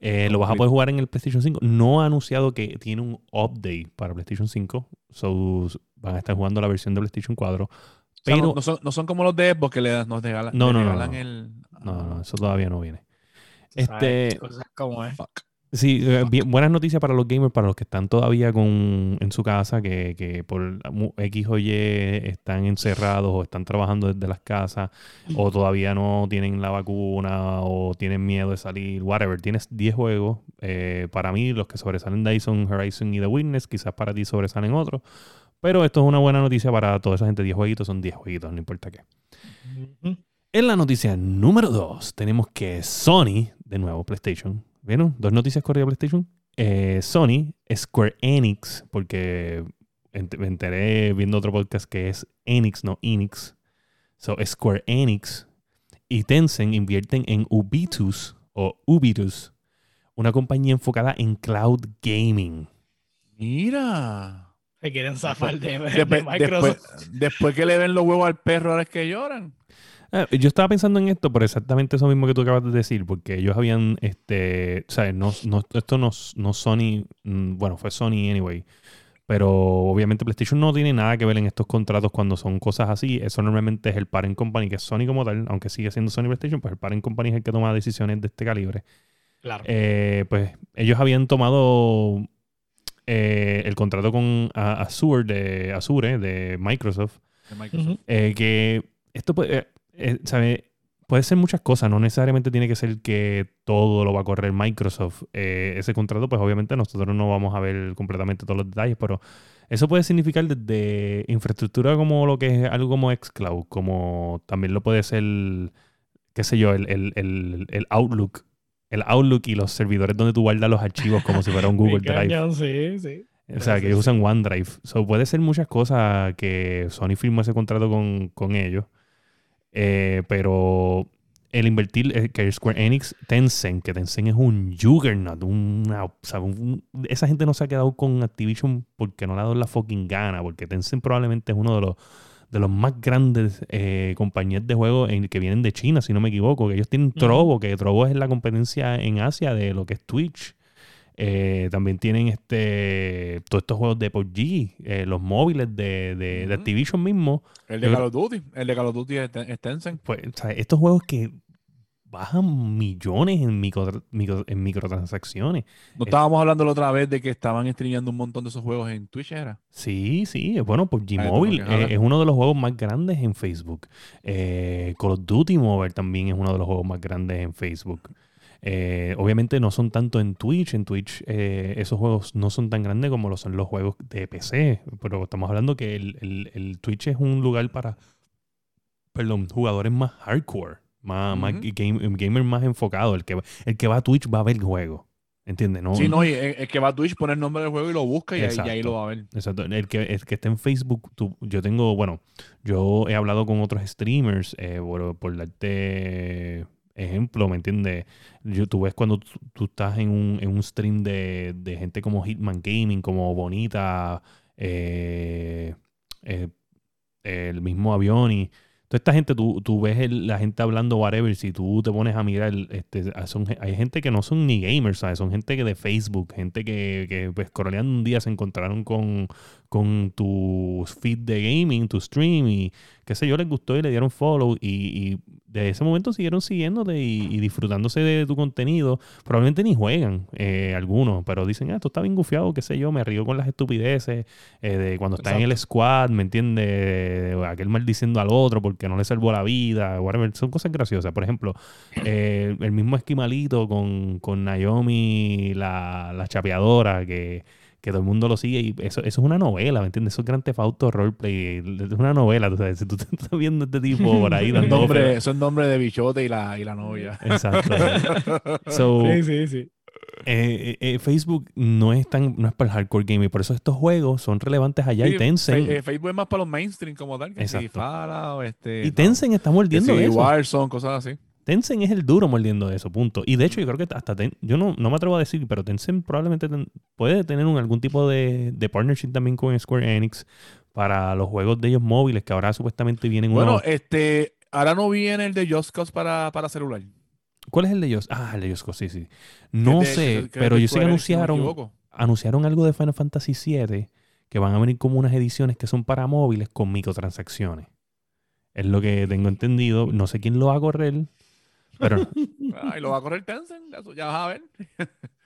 Eh, Lo vas a poder jugar en el PlayStation 5. No ha anunciado que tiene un update para PlayStation 5. So, van a estar jugando la versión de PlayStation 4. O sea, Pero no, no son, no son como los de Xbox que le, nos regalan, No, le no, no, regalan no. el... no, no, ah, eso todavía no viene. Este, cosas como es. fuck. Sí, eh, bien- buenas noticias para los gamers, para los que están todavía con, en su casa, que, que por X o Y están encerrados o están trabajando desde las casas, o todavía no tienen la vacuna o tienen miedo de salir, whatever. Tienes 10 juegos. eh, para mí, los que sobresalen de ahí son Horizon y The Witness. Quizás para ti sobresalen otros. Pero esto es una buena noticia para toda esa gente. 10 jueguitos son 10 jueguitos, no importa qué. En la noticia número 2 tenemos que Sony, de nuevo PlayStation, ¿vieron? Dos noticias corridas de PlayStation. Eh, Sony, Square Enix, porque ent- me enteré viendo otro podcast que es Enix, no Enix. So, Square Enix y Tencent invierten en Ubitus o Ubitus, una compañía enfocada en cloud gaming. Mira. Se quieren zafar de, de Microsoft. después- después que le ven los huevos al perro, ahora es que lloran. Ah, yo estaba pensando en esto por exactamente eso mismo que tú acabas de decir, porque ellos habían, este, o sea, no, no- esto no, no Sony, mm, bueno, fue Sony anyway, pero obviamente PlayStation no tiene nada que ver en estos contratos cuando son cosas así. Eso normalmente es el parent company, que es Sony como tal, aunque sigue siendo Sony PlayStation, pues el parent company es el que toma decisiones de este calibre. Claro. Eh, pues ellos habían tomado eh, el contrato con Azure de Azure de Microsoft De Microsoft. Eh, que esto puede, eh, ¿sabe? puede ser muchas cosas, no necesariamente tiene que ser que todo lo va a correr Microsoft. Eh, ese contrato, pues obviamente nosotros no vamos a ver completamente todos los detalles, pero eso puede significar desde infraestructura como lo que es algo como xCloud, como también lo puede ser, qué sé yo, el, el- el- el Outlook. El Outlook y los servidores donde tú guardas los archivos como si fuera un Google Drive. Cañón, sí, sí. O sea, que ellos usan OneDrive. So, puede ser muchas cosas que Sony firmó ese contrato con, con ellos. Eh, pero el invertir, eh, que Square Enix, Tencent, que Tencent es un juggernaut, una, o sea, un- esa gente no se ha quedado con Activision porque no le ha dado la fucking gana, porque Tencent probablemente es uno de los de los más grandes eh, compañías de juegos en- que vienen de China, si no me equivoco, que ellos tienen. Trovo, que Trovo es la competencia en Asia de lo que es Twitch. Eh, también tienen este todos estos juegos de PUBG, eh, los móviles de, de-. Activision mismo. El de Call of Duty. El de Call of Duty es, es Tencent. Pues, o sea, estos juegos que bajan millones en, micro- micro- en microtransacciones. No Es- estábamos hablando la otra vez de que estaban streameando un montón de esos juegos en Twitch, ¿era? Sí, sí, bueno, PUBG Ah, Mobile ojalá. eh, es uno de los juegos más grandes en Facebook. Eh, Call of Duty Mobile también es uno de los juegos más grandes en Facebook. Eh, obviamente no son tanto en Twitch. En Twitch eh, esos juegos no son tan grandes como lo son los juegos de PC. Pero estamos hablando que el, el- el Twitch es un lugar para, perdón, jugadores más hardcore, más, más Ujú. game- gamers más enfocados. El que, va- el que va a Twitch va a ver el juego. ¿Entiendes? No, Sí, no, y el, el que va a Twitch pone el nombre del juego y lo busca y ahí, y ahí Exacto. lo va a ver. Exacto. El que, el que está en Facebook, tú- yo tengo, bueno, yo he hablado con otros streamers eh, por, por darte ejemplo, ¿me entiendes? Tú ves cuando tú, estás en un, en un stream de, de gente como Hitman Gaming, como Bonita, eh, eh, el mismo avión y toda esta gente, tú, tú ves la gente hablando whatever, si tú te pones a mirar, este, son, hay gente que no son ni gamers, ¿sabes? Son gente que de Facebook, gente que, que pues, un día se encontraron con, con tu feed de gaming, tu stream y qué sé yo, les gustó y le dieron follow y, y de ese momento siguieron siguiéndote y, y disfrutándose de tu contenido. Probablemente ni juegan eh, algunos, pero dicen, ah, esto está bien gufiado, qué sé yo, me río con las estupideces eh, de cuando está en el squad, ¿me entiendes? Aquel maldiciendo al otro porque no le salvó la vida, whatever. Son cosas graciosas. Por ejemplo, eh, el mismo esquimalito con, con Naomi, la, la chapeadora, que, que todo el mundo lo sigue. Y eso, eso es una novela, ¿me entiendes? Eso es Grand Theft Auto Roleplay. Es una novela, tú sabes. Si tú estás viendo este tipo por ahí dando nombre, eso es el nombre de Bichote y la, y la novia. Exacto. So, Sí, sí, sí. eh, eh, Facebook no es tan no es para el hardcore gaming, por eso estos juegos son relevantes allá Sí, y Tencent. Eh, Facebook es más para los mainstream como tal, que si Exacto. Fallout, este, y Tencent está no, mordiendo que de si eso. Warzone, cosas así. Tencent es el duro mordiendo de eso, punto. Y de hecho, yo creo que hasta Ten- yo no, no me atrevo a decir, pero Tencent probablemente ten- puede tener un- algún tipo de, de partnership también con Square Enix para los juegos de ellos móviles, que ahora supuestamente vienen Bueno, unos. este, ahora no viene el de Just Cause para, para celular. ¿Cuál es el de ellos? Ah, el de ellos, sí, sí. No sé, que pero yo sé que no anunciaron, anunciaron algo de Final Fantasy VII que van a venir como unas ediciones que son para móviles con microtransacciones. Es lo que tengo entendido. No sé quién lo va a correr, pero Ay, lo va a correr Tencent, ya, ya vas a ver.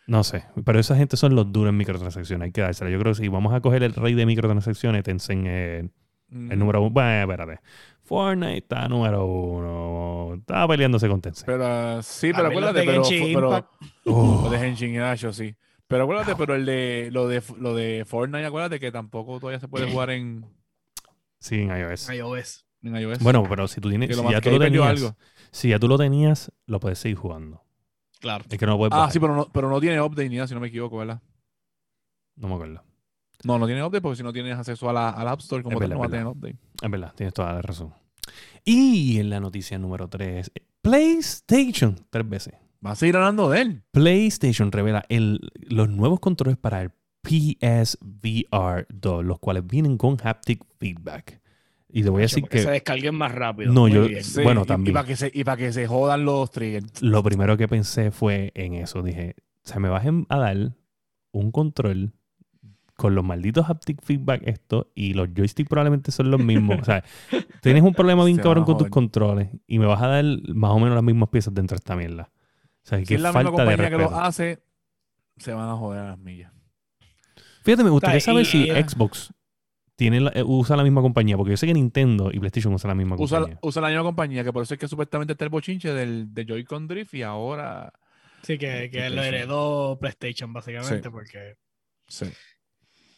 no sé. Pero esa gente son los duros en microtransacciones. Hay que dársela. Yo creo que si vamos a coger el rey de microtransacciones, Tencent es Mm. el número uno. Bueno, espérate. Fortnite está número uno. Estaba peleándose con Tencent. Pero sí, pero acuérdate, de pero, Genshin pero. Oh, lo de Henshin Hashio, sí. Pero acuérdate, pero el de lo de lo de Fortnite, acuérdate que tampoco todavía se puede jugar en, sí, en iOS. iOS. en iOS. Bueno, pero si tú tienes, Que lo si más ya que tú lo tenías, algo. Si ya tú lo tenías, lo puedes seguir jugando. Claro. Es que no lo puedes ah, bajar. sí, pero no, pero no tiene update ni nada, si no me equivoco, ¿verdad? No me acuerdo. No, no tiene update porque si no tienes acceso a la, al App Store, como Es tal, verdad, no va a tener update. Es verdad, tienes toda la razón. Y en la noticia número 3, PlayStation, tres veces. Va a seguir hablando de él. PlayStation revela el, los nuevos controles para el PSVR 2, los cuales vienen con haptic feedback. Y te voy a decir se que descarguen más rápido. No, yo-. Bueno, y- Y, también. para que se, y para que se jodan los triggers. lo primero que pensé fue en eso. Dije, se me vas a dar un control con los malditos haptic feedback esto y los joysticks probablemente son los mismos. o sea, tienes un problema bien Se cabrón con tus controles y me vas a dar más o menos las mismas piezas dentro de esta mierda. O sea, Si que es la misma falta de compañía que lo hace, se van a joder a las millas. Fíjate, me gustaría O sea, saber y- si y- Xbox la- eh, usa la misma compañía, porque yo sé que Nintendo y PlayStation usan la misma Usa, compañía. usa la misma compañía, que por eso es que supuestamente está el bochinche del, de Joy-Con Drift y ahora. Sí, que, que lo heredó PlayStation, básicamente, Sí. porque. Sí.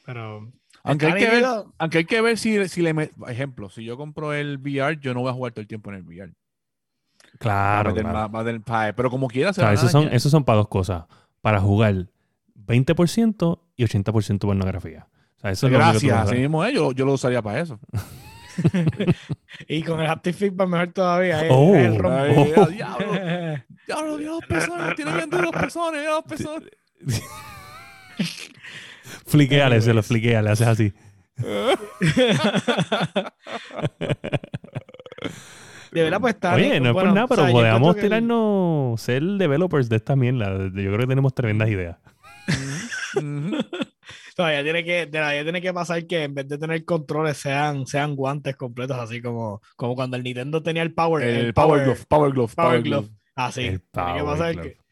Pero. Aunque hay, que ver, aunque hay que ver si, si le met- ejemplo, si yo compro el VR, yo no voy a jugar todo el tiempo en el VR. Va a Claro, meter claro. va pero como quiera O se sea, van a esos son, esos son para dos cosas. Para jugar 20% y 80% pornografía. O sea, eso es lo único que tú Gracias, así mismo es, yo, yo lo usaría para eso. Y con el haptic feedback mejor todavía. es- Oh. el rombo. Ay, Oh. a diablo, diablo, mira los pezones, tiene bien duros pezones, pezones. Fliqueale, se lo fliqueale, haces así. De verdad, pues está. Oye, no es bueno, por nada, o pero sea, yo podemos encuentro que- tirarnos, ser developers de esta mierda. Yo creo que tenemos tremendas ideas. Ujú. Todavía tiene que, todavía tiene que pasar que en vez de tener controles sean, sean guantes completos, así como, como cuando el Nintendo tenía el Power. El Power Glove, Power Glove, Power Glove. Así. El tiene que pasar que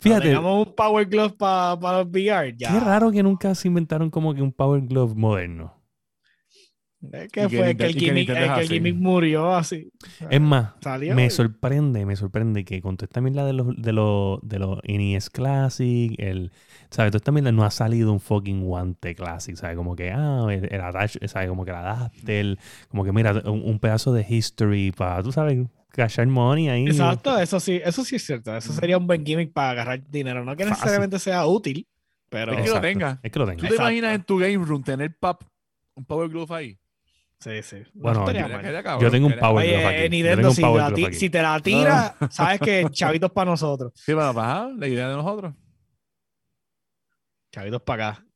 Fíjate, tengamos un Power Glove para los VR. Ya. qué raro que nunca se inventaron como que un Power Glove moderno. Es que fue que el gimmick, el gimmick murió así. Es más, Salió. me y- sorprende, me sorprende que con toda esta mierda de los, de los, de los NES Classic, el, ¿sabes? Toda esta mierda no ha salido un fucking guante Classic, ¿sabes? Como que, ah, el, el attach, ¿sabes? Como que el adapter, como que mira, un, un pedazo de history para, tú sabes, cachar money ahí. Exacto, eso sí, eso sí es cierto. Eso sería un buen gimmick para agarrar dinero. No que Fácil. necesariamente sea útil, pero Es que lo tenga. Es que lo ¿Tú tenga. te Exacto. imaginas en tu game room tener pap, un power glove ahí? Sí, sí. No Bueno, yo- mal. Quedaría cabrón, Yo tengo un power Oye, aquí. Nintendo, tengo un si, power la glove ti- aquí. si te la tira, sabes que chavitos para nosotros. Sí, pues, ajá, la idea de nosotros. Chavitos para acá.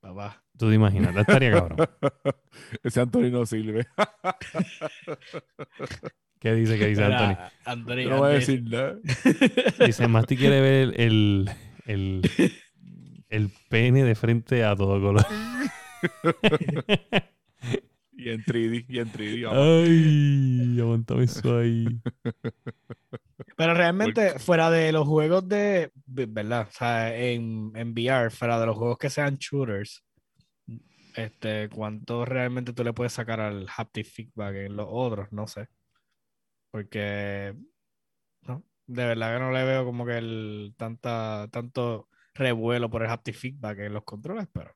Papá. Tú te imaginas, la estaría cabrón. Ese Antonio no sirve. ¿Qué dice? ¿Qué dice Anthony? Anthony, No voy a Anthony. decir nada. Dice, Masti quiere ver el, el, el pene de frente a todo color. Y en 3D, y en 3D. vamos. Ay, aguántame eso ahí. Pero realmente, fuera de los juegos de. ¿Verdad? O sea, en, en VR, fuera de los juegos que sean shooters, este, ¿cuánto realmente tú le puedes sacar al haptic feedback en los otros? No sé. Porque. No, de verdad que no le veo como que el tanta, tanto revuelo por el haptic feedback en los controles, pero.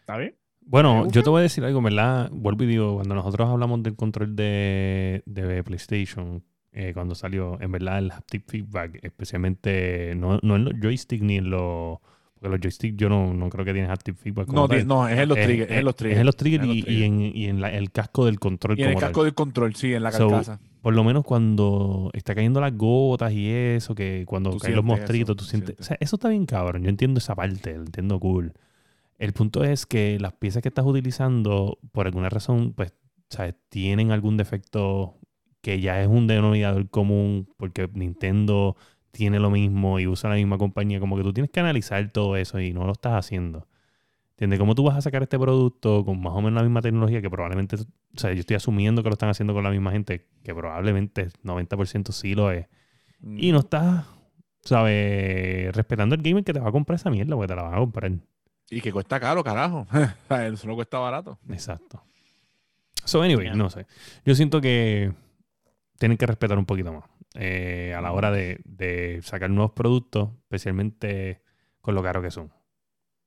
¿Está bien? Bueno, ¿Me yo te voy a decir algo, ¿verdad? Vuelvo y digo, cuando nosotros hablamos del control de, de PlayStation, eh, cuando salió, en verdad, el haptic feedback, especialmente, no, no en los joysticks ni en los... Porque los joysticks yo no, no creo que tienen haptic feedback. No, tal. no, es en los Es- triggers. Es en los triggers. Es en los triggers y, en, y en la- el casco del control Y en el tal. casco del control, sí, en la So, carcasa. Por lo menos cuando está cayendo las gotas y eso, que cuando Tú caen los eso, tú sientes. O sea, eso está bien cabrón. Yo entiendo esa parte, lo entiendo cool. El punto es que las piezas que estás utilizando, por alguna razón, pues, ¿sabes? Tienen algún defecto que ya es un denominador común porque Nintendo tiene lo mismo y usa la misma compañía. Como que tú tienes que analizar todo eso y no lo estás haciendo. ¿Entiendes? ¿Cómo tú vas a sacar este producto con más o menos la misma tecnología que probablemente, o sea, yo estoy asumiendo que lo están haciendo con la misma gente, que probablemente 90% sí lo es. Y no estás, ¿sabes? Respetando el gamer que te va a comprar esa mierda, porque te la van a comprar. Y que cuesta caro, carajo. Eso no cuesta barato. Exacto. So, anyway, Yeah. no sé. Yo siento que tienen que respetar un poquito más eh, a la hora de, de sacar nuevos productos, especialmente con lo caro que son.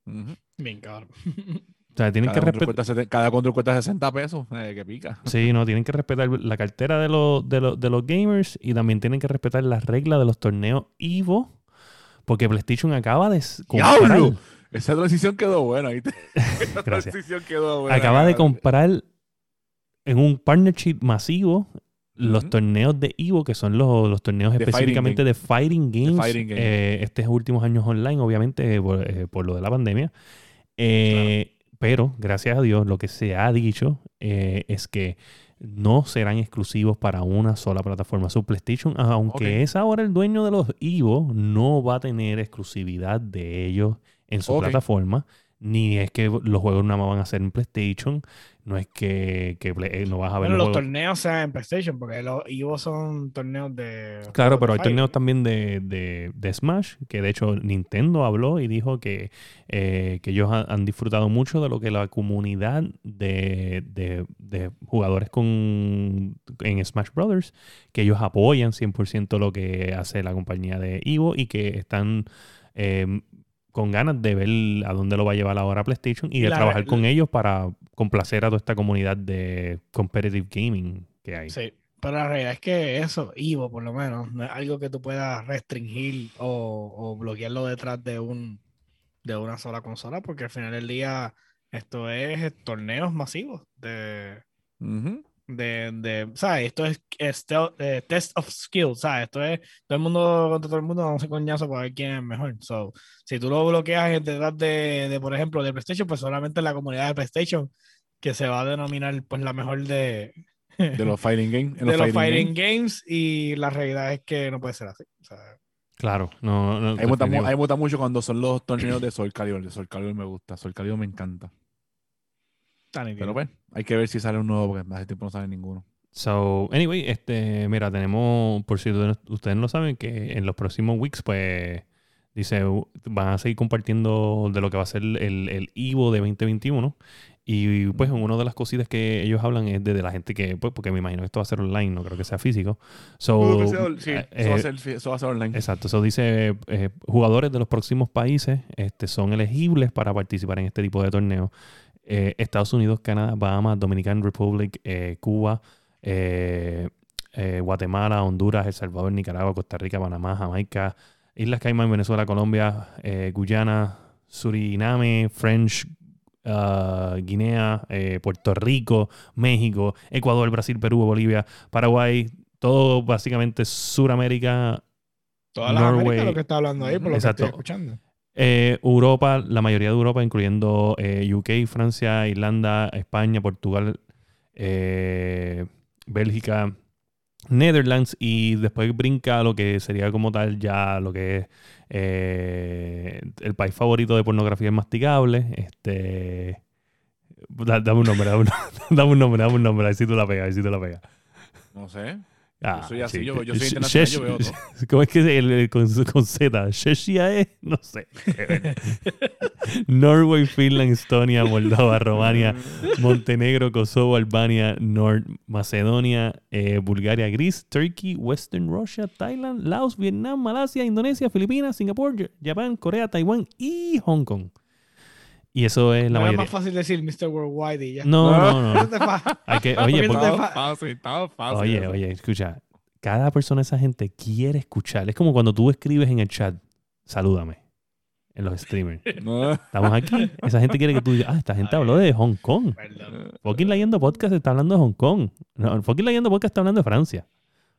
Ujú. Bien, cabrón. O sea, tienen Cada, que respetar. cada control cuesta 60 pesos. Eh, que pica. Sí, no, tienen que respetar la cartera de los, de, los, de los gamers y también tienen que respetar las reglas de los torneos Evo, porque PlayStation acaba de comprar, ¡Diablo! Esa transición quedó buena, ¿viste? Esa Gracias. transición quedó buena. acaba de comprar en un partnership masivo los torneos de Evo, que son los, los torneos fighting específicamente de fighting games, fighting game. eh, estos últimos años online, obviamente, eh, por, eh, por lo de la pandemia. Eh, Pero, gracias a Dios, lo que se ha dicho es que no serán exclusivos para una sola plataforma. Su PlayStation, aunque es ahora el dueño de los Evo, no va a tener exclusividad de ellos en su plataforma. Ni es que los juegos nada más van a ser en PlayStation. No es que, que Play- eh, no vas a ver Bueno, los torneos sean en PlayStation, porque los Evo son torneos de. Claro, pero hay torneos también de, de- de Smash, que de hecho Nintendo habló y dijo que, eh, que ellos ha- han disfrutado mucho de lo que la comunidad de, de- de jugadores con, en Smash Brothers, que ellos apoyan 100% lo que hace la compañía de Evo y que están eh, con ganas de ver a dónde lo va a llevar ahora PlayStation y de la- trabajar con la- ellos para complacer a toda esta comunidad de competitive gaming que hay. Sí, pero la realidad es que eso, Evo por lo menos, no es algo que tú puedas restringir o, o bloquearlo detrás de un de una sola consola, porque al final del día esto es torneos masivos de. De, de ¿sabes? Esto es, es tel- eh, test of skills, ¿sabes? Esto es todo el mundo contra todo el mundo, vamos a hacer coñazo para ver quién es mejor. So, si tú lo bloqueas detrás de, de, por ejemplo, de PlayStation, pues solamente la comunidad de PlayStation, que se va a denominar pues la mejor de, De los fighting games. de los fighting games y la realidad es que no puede ser así. O sea, Claro, no, no, mí me gusta mu- definitivo. a mí me gusta mucho cuando son los torneos de Soul Calibur. De Soul Calibur me gusta. Soul Calibur me encanta. Tan. Pero pues, hay que ver si sale un nuevo porque hace tiempo no sale ninguno. So, anyway, este, mira, tenemos, por si ustedes no saben, que en los próximos weeks, pues, dice, van a seguir compartiendo de lo que va a ser el, el Evo de 2021. Y pues, una de las cositas que ellos hablan es de, de la gente que, pues, porque me imagino que esto va a ser online, no creo que sea físico. So, Sí, eh, eso, va a eh, ser, eso va a ser online. Exacto, eso dice, eh, jugadores de los próximos países este, son elegibles para participar en este tipo de torneos. Eh, Estados Unidos, Canadá, Bahamas, Dominican Republic, eh, Cuba, eh, Guatemala, Honduras, El Salvador, Nicaragua, Costa Rica, Panamá, Jamaica, Islas Caimán, Venezuela, Colombia, Guyana, Suriname, French, ah, Guinea, eh, Puerto Rico, México, Ecuador, Brasil, Perú, Bolivia, Paraguay, todo básicamente Suramérica, Todas las Norway. Américas lo que está hablando ahí, por lo Exacto. que estoy escuchando. Eh, Europa, la mayoría de Europa, incluyendo eh, UK, Francia, Irlanda, España, Portugal, eh, Bélgica, Netherlands y después brinca lo que sería como tal ya lo que es el país favorito de pornografía masticable. Este, da- dame un nombre, dame un, dame un nombre, dame un nombre, a ver si tú la pegas, a ver si tú la pegas. No sé. Ah, Yo soy así, sí. yo- yo soy internacional, Shesh- yo veo todo. ¿Cómo es que el, el- con, con Z? Sheshia es, no sé. Norway, Finland, Estonia, Moldova, Romania, Montenegro, Kosovo, Albania, Nord Macedonia, eh, Bulgaria, Greece, Turkey, Western Russia, Thailand, Laos, Vietnam, Malasia, Indonesia, Filipinas, Singapur, Japón, Corea, Taiwán y Hong Kong. Y eso es la No es mayoría. más fácil decir Mr. Worldwide y ya. No, no, no. No Hay que, oye, Porque Estaba fácil, estaba fácil. Oye, eso. oye, escucha. Cada persona, esa gente quiere escuchar. Es como cuando tú escribes en el chat, salúdame, en los streamers. No. Estamos aquí. Esa gente quiere que tú digas, ah, esta gente habló de Hong Kong. Perdón. Fucking Leyendo Podcast está hablando de Hong Kong. No, Fucking Leyendo Podcast está hablando de Francia.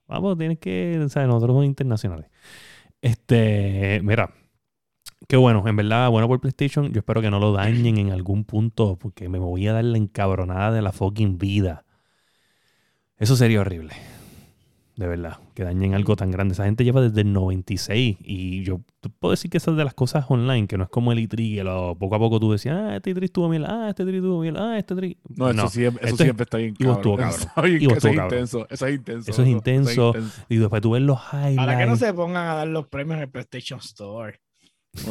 Vamos, tienes que, o sea, nosotros somos internacionales. Este, mira, qué bueno, en verdad, bueno por PlayStation. Yo espero que no lo dañen en algún punto porque me voy a dar la encabronada de la fucking vida. Eso sería horrible. De verdad, que dañen algo tan grande. Esa gente lleva desde el 96 y yo puedo decir que esas de las cosas online, que no es como el E3, que lo- poco a poco tú decías, ah, este E3 estuvo bien, ah, este E3 estuvo bien, ah, este E3. No, eso, siempre, eso Esto es- siempre está bien y vos cabrón. estuvo cabrón. Eso bien- eso es cabrón. intenso. Eso es intenso. Eso es intenso. intenso. Y después tú ves los highlights. Para que no se pongan a dar los premios en el PlayStation Store.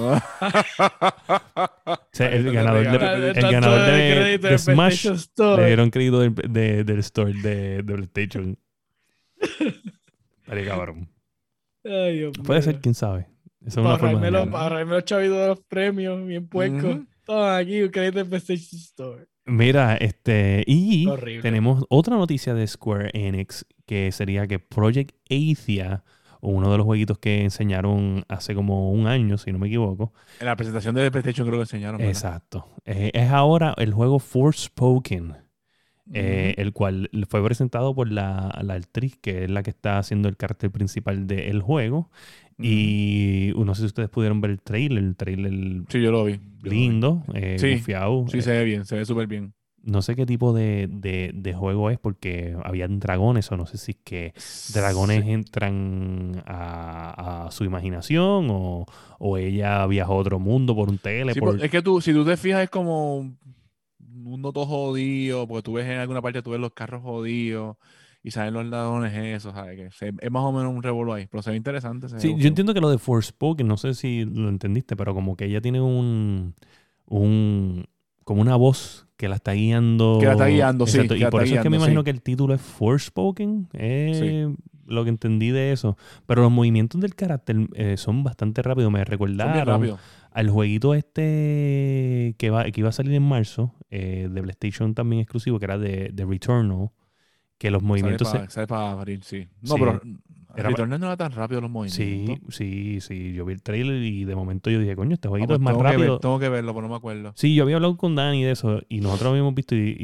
El ganador de- el ganador de- de Smash Le dieron crédito del, de- del store de, PlayStation. Estaría cabrón. Ay, Dios Puede ser, quién sabe. Esa es Para una forma los- para los chavitos de los premios bien puescos. Ujú. Toma aquí un crédito en PlayStation Store. Mira, este. Y Horrible. tenemos otra noticia de Square Enix que sería que Project Athia, uno de los jueguitos que enseñaron hace como un año, si no me equivoco. En la presentación de PlayStation creo que enseñaron. ¿verdad? Exacto. Eh, es ahora el juego Forspoken. eh, el cual fue presentado por la, la actriz que es la que está haciendo el cartel principal del juego. Y no sé si ustedes pudieron ver el trailer, el trailer Sí, yo lo vi. Yo lo vi. lindo, eh, Sí. Sí, Eh, se ve bien, se ve súper bien. No sé qué tipo de, de- de juego es porque habían dragones o no sé si es que dragones Sí. entran a, a su imaginación o, o ella viaja a otro mundo por un Sí, teleport. pues, es que tú, si tú te fijas, es como un mundo todo jodido, porque tú ves en alguna parte, tú ves los carros jodidos y salen los ladrones, eso, ¿sabes? Que se- es más o menos un revuelo ahí, pero se ve interesante. se Sí, yo entiendo que lo de Forspoken, no sé si lo entendiste, pero como que ella tiene un, un como una voz que la está guiando. Que la está guiando, sí, Exacto, que Y por eso es que me imagino sí. que el título es Forspoken. Eh, Lo que entendí de eso. Pero los movimientos del carácter eh, son bastante rápidos. Me recordaron al jueguito este que, va, que iba a salir en marzo, eh, de PlayStation también exclusivo, que era de, de Returnal. Que los movimientos se- Sale para abrir, sí. No, Sí. pero Era Returnal no era tan rápido los Sí, movimientos. sí, sí. Yo vi el trailer y de momento yo dije, coño, este Ah, jueguito pues es más tengo que ver- rápido. tengo que verlo, pero no me acuerdo. Sí, yo había hablado con Dani de eso y nosotros habíamos visto y,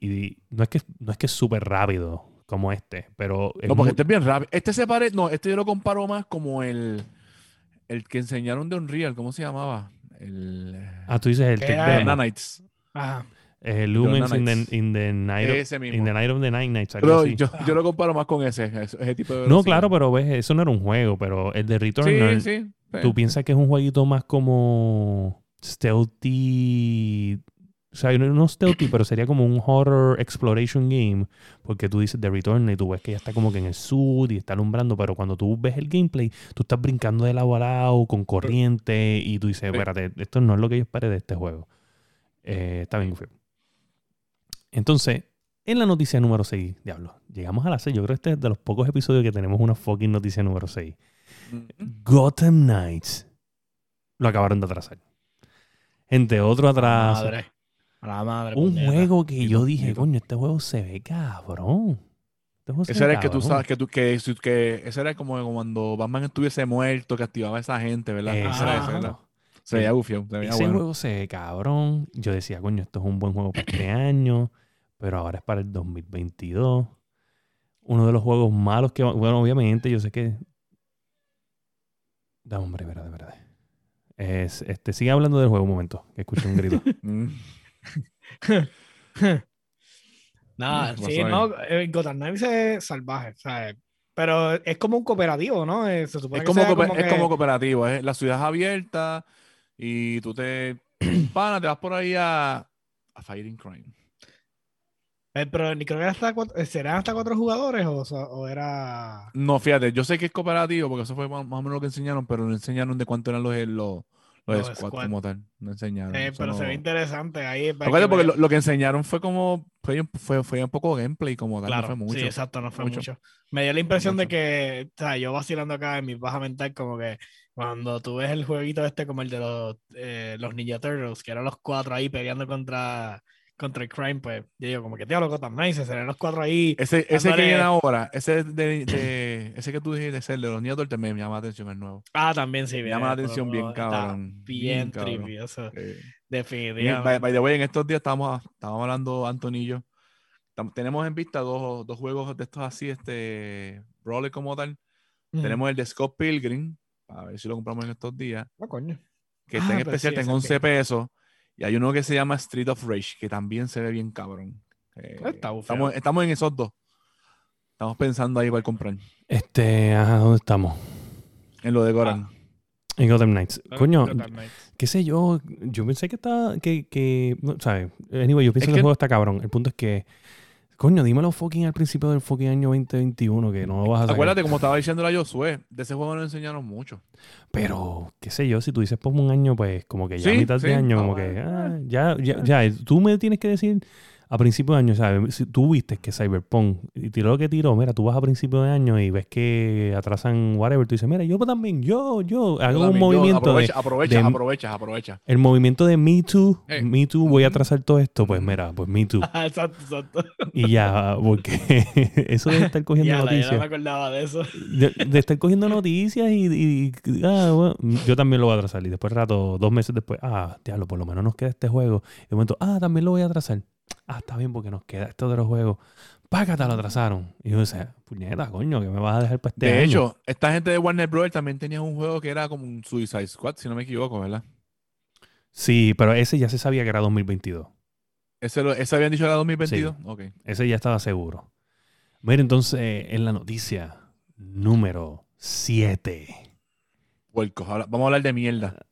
y- y no es que no es que es súper rápido como este, pero es No, porque muy- este es bien rápido. Este se parece, no, este yo lo comparo más como el, el que enseñaron de Unreal, ¿cómo se llamaba? El Ah, tú dices el Tech. Nanites. Ajá. Eh, Lumens in the, in the night of, Ese mismo. in the night of the Night Nights, Pero así. yo, yo lo comparo más con ese, ese, ese tipo de No, claro, pero ves, eso no era un juego, pero el de Returnal, Sí, sí. sí. tú piensas que es un jueguito más como stealthy. O sea, no, no stealthy, pero sería como un horror exploration game. Porque tú dices The Return y tú ves que ya está como que en el sud y está alumbrando. Pero cuando tú ves el gameplay, tú estás brincando de lado a lado con corriente y tú dices, espérate, esto no es lo que yo esperé de este juego. Eh, está bien, feo. Entonces, en la noticia número 6, diablo, llegamos a la 6. Yo creo que este es de los pocos episodios que tenemos una fucking noticia número 6. Ujú. Gotham Knights. Lo acabaron de atrasar. Gente, otro atraso. madre. A la madre. Un juego que yo dije, coño, este juego se ve cabrón. Este juego se Ese ve era el que tú sabes, que tú, que, que ese era como cuando Batman estuviese muerto, que activaba a esa gente, ¿verdad? Ese era, ese Exacto. era. Se veía bufio, se veía Ese bueno. juego se ve cabrón. Yo decía, coño, esto es un buen juego para este año, pero ahora es para el 2022. Uno de los juegos malos que, bueno, obviamente, yo sé que. Da, hombre, verdad, verdad. Es, este, sigue hablando del juego un momento, que escuché un grito. Mm. Nada, Mm, sí, pasó ahí. no, eh, Gotham Knights es salvaje, ¿sabes? Pero es como un cooperativo, ¿no? Eh, Se supone Es que como, como es que- como cooperativo, es, la ciudad es abierta y tú te, pana, te vas por ahí a, a Fighting Crime. Eh, pero ni creo que era hasta cuatro, eh, ¿serán hasta cuatro jugadores o, o era... No, fíjate, yo sé que es cooperativo porque eso fue más, más o menos lo que enseñaron, pero no enseñaron de cuánto eran los, los, los, Los squads squad. como tal. No enseñaron. Eh, pero se no- ve interesante ahí. porque vea- lo, lo que enseñaron fue como, fue, fue, fue un poco gameplay como tal, Claro, no fue mucho. sí, exacto, no fue mucho. mucho. Me dio la impresión de mucho. que, o sea, yo vacilando acá en mi baja mental, como que cuando tú ves el jueguito este como el de los, eh, los Ninja Turtles, que eran los cuatro ahí peleando contra, contra el crime, pues yo digo, como que tío, loco, tan nice, serán los cuatro ahí. Ese, ese que viene ahora, ese de, de- ese que tú dijiste, ese de los Turtles, me llama la atención el nuevo. Ah, también sí. Me llama la atención bien cabrón. Bien, eso, Eh, definitivamente. by, the way, en estos días estábamos, estábamos hablando. Tam- Tenemos en vista dos, dos juegos de estos así, este roller como tal. Tenemos el de Scott Pilgrim, a ver si lo compramos en estos días, Ah, coño. que está Ah, en pero especial, sí, está en ese 11 que- pesos. Y hay uno que se llama Street of Rage, que también se ve bien cabrón. Eh, Está bufeado. estamos, estamos en esos dos. Estamos pensando ahí cuál comprar. Este, ajá, ¿dónde estamos? En lo de Goran. En Gotham Knights. Coño, Gotham Knights. qué sé yo, yo pensé que estaba, que, que, no, ¿sabes? Anyway, yo pienso Es que el juego está cabrón. El punto es que, coño, dímelo fucking al principio del fucking año 2021, que no lo vas a sacar. Acuérdate, como estaba diciendo la Josué, de ese juego no enseñaron mucho. Pero, qué sé yo, si tú dices por un año, pues como que ya a Sí, mitad de año, Ah, como que, bueno. ah, ya, ya, ya, tú me tienes que decir a principio de año, ¿sabes? Si tú viste que Cyberpunk y tiró lo que tiró, mira, tú vas a principio de año y ves que atrasan whatever, tú dices, mira, yo también, yo, yo, hago un Yo también, yo- movimiento de, aprovecha, aprovecha, de- aprovecha, aprovecha. el movimiento de Me Too, Eh. Me Too, voy a atrasar todo esto, pues mira, pues Me Too. Ah, exacto, exacto. Y ya, porque eso de estar cogiendo Ya, la- ya no noticias. me acordaba de eso. de, de estar cogiendo noticias y, y- y- ah, bueno, yo también lo voy a atrasar. Y después rato, dos meses después, ah, diablo, por lo menos nos queda este juego. Y de momento, ah, también lo voy a atrasar. Ah, está bien, porque nos queda este otro juego. Págata, lo atrasaron. Y yo decía, puñeta, coño, que me vas a dejar para este De año? hecho, esta gente de Warner Bros. también tenía un juego que era como un Suicide Squad, si no me equivoco, ¿verdad? Sí, pero ese ya se sabía que era 2022. Ese, lo- ese habían dicho que era 2022. Ok. Ese ya estaba seguro. Mira, entonces, en la noticia número 7. Puercos. Ahora, vamos a hablar de mierda.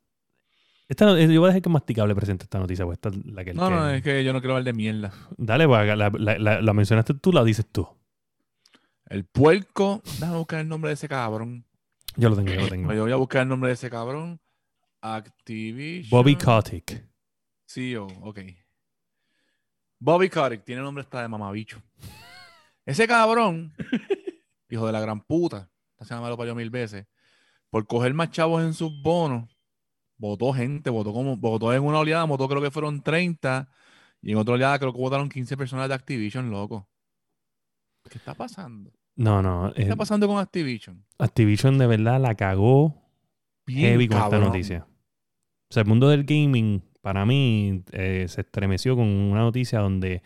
Esta, yo voy a dejar que Masticable presente esta noticia, porque esta es la que... No, que- no, es que yo no quiero hablar de mierda. Dale, pues, la, la- la- la mencionaste tú, la dices tú. El puerco. Déjame buscar el nombre de ese cabrón. Yo lo tengo, yo lo tengo. Yo voy a buscar el nombre de ese cabrón. Activision. Bobby Kotick. CEO, ok. Bobby Kotick, tiene nombre hasta de mamabicho. Ese cabrón, hijo de la gran puta, esta semana me lo parió mil veces, por coger más chavos en sus bonos, votó gente, votó como, votó en una oleada, votó creo que fueron 30, y en otra oleada creo que votaron 15 personas de Activision, loco. ¿Qué está pasando? No, no. ¿Qué eh, está pasando con Activision? Activision de verdad la cagó Bien heavy con esta noticia. O sea, el mundo del gaming, para mí, eh, se estremeció con una noticia donde,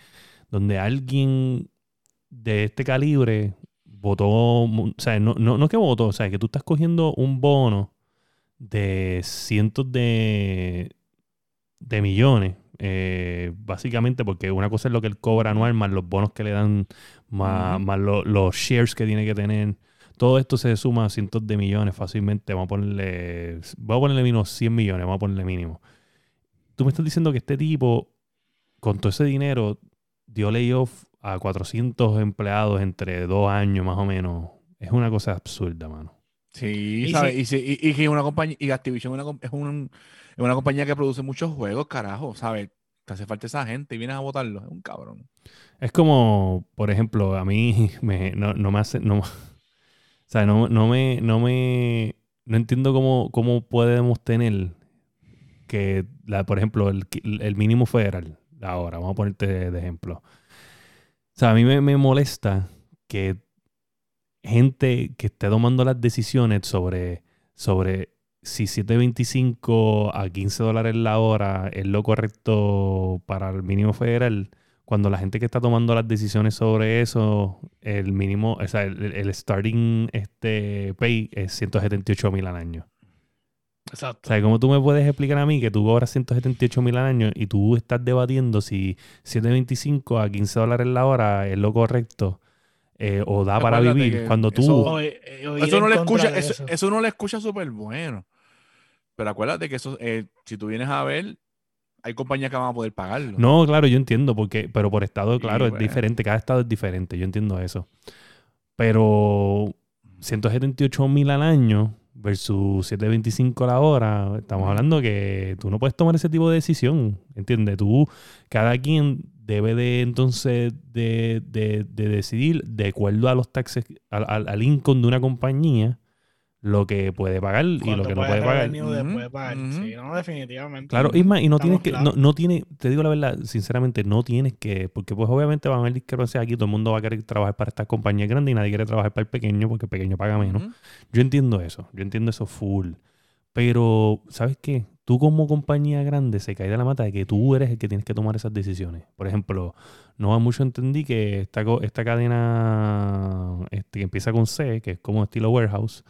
donde alguien de este calibre votó, o sea, no, no, no que votó, o sea, que tú estás cogiendo un bono de cientos de, de millones, eh, básicamente porque una cosa es lo que él cobra anual, más los bonos que le dan, más, más lo- los shares que tiene que tener. Todo esto se suma a cientos de millones fácilmente. Vamos a ponerle, vamos a ponerle mínimo 100 millones, vamos a ponerle mínimo. Tú me estás diciendo que este tipo, con todo ese dinero, dio layoff a 400 empleados entre dos años más o menos. Es una cosa absurda, mano. Sí, Y ¿sabes? sí. Y, y, y que una compañía, y Activision es una, com- es, un- es una compañía que produce muchos juegos, carajo, ¿sabes? Te hace falta esa gente y vienes a votarlo. Es un cabrón. Es como, por ejemplo, a mí me, no, no me hace. No, o sea, no, no me. No me. No entiendo cómo, cómo podemos tener que, la, por ejemplo, el, el mínimo federal. Ahora, vamos a ponerte de, de ejemplo. O sea, a mí me, me molesta que gente que esté tomando las decisiones sobre, sobre si 7.25 a 15 dólares la hora es lo correcto para el mínimo federal, cuando la gente que está tomando las decisiones sobre eso, el mínimo, o sea, el, el starting este pay es 178 mil al año. Exacto. O sea, ¿cómo tú me puedes explicar a mí que tú cobras 178 mil al año y tú estás debatiendo si 7.25 a 15 dólares la hora es lo correcto eh, o da para Acuérdate vivir? Cuando tú... eso- O, eh, o Eso no le escucha, eso, eso. eso no le escucha súper bueno. Pero acuérdate que eso, eh, si tú vienes a ver, hay compañías que van a poder pagarlo. No, claro, yo entiendo, porque, pero por estado, Sí, claro, es bueno. diferente, cada estado es diferente, yo entiendo eso. Pero 178 mil al año versus 725 a la hora, estamos hablando que tú no puedes tomar ese tipo de decisión, ¿entiendes? Tú, cada quien debe de entonces de, de- de decidir de acuerdo a los taxes, al, al, al income de una compañía, lo que puede pagar y lo que no puede puede pagar. de- pagar. Sí, no, definitivamente. Claro, Isma, y no tienes que, no, no tiene, te digo la verdad, sinceramente, no tienes que, porque pues obviamente van a haber discrepancias aquí, todo el mundo va a querer trabajar para estas compañías grandes y nadie quiere trabajar para el pequeño porque el pequeño paga menos. Yo entiendo eso, yo entiendo eso full. Pero, ¿sabes qué? Tú como compañía grande se cae de la mata de que tú eres el que tienes que tomar esas decisiones. Por ejemplo, no va mucho entendí que esta, esta cadena este, que empieza con C, que es como estilo warehouse,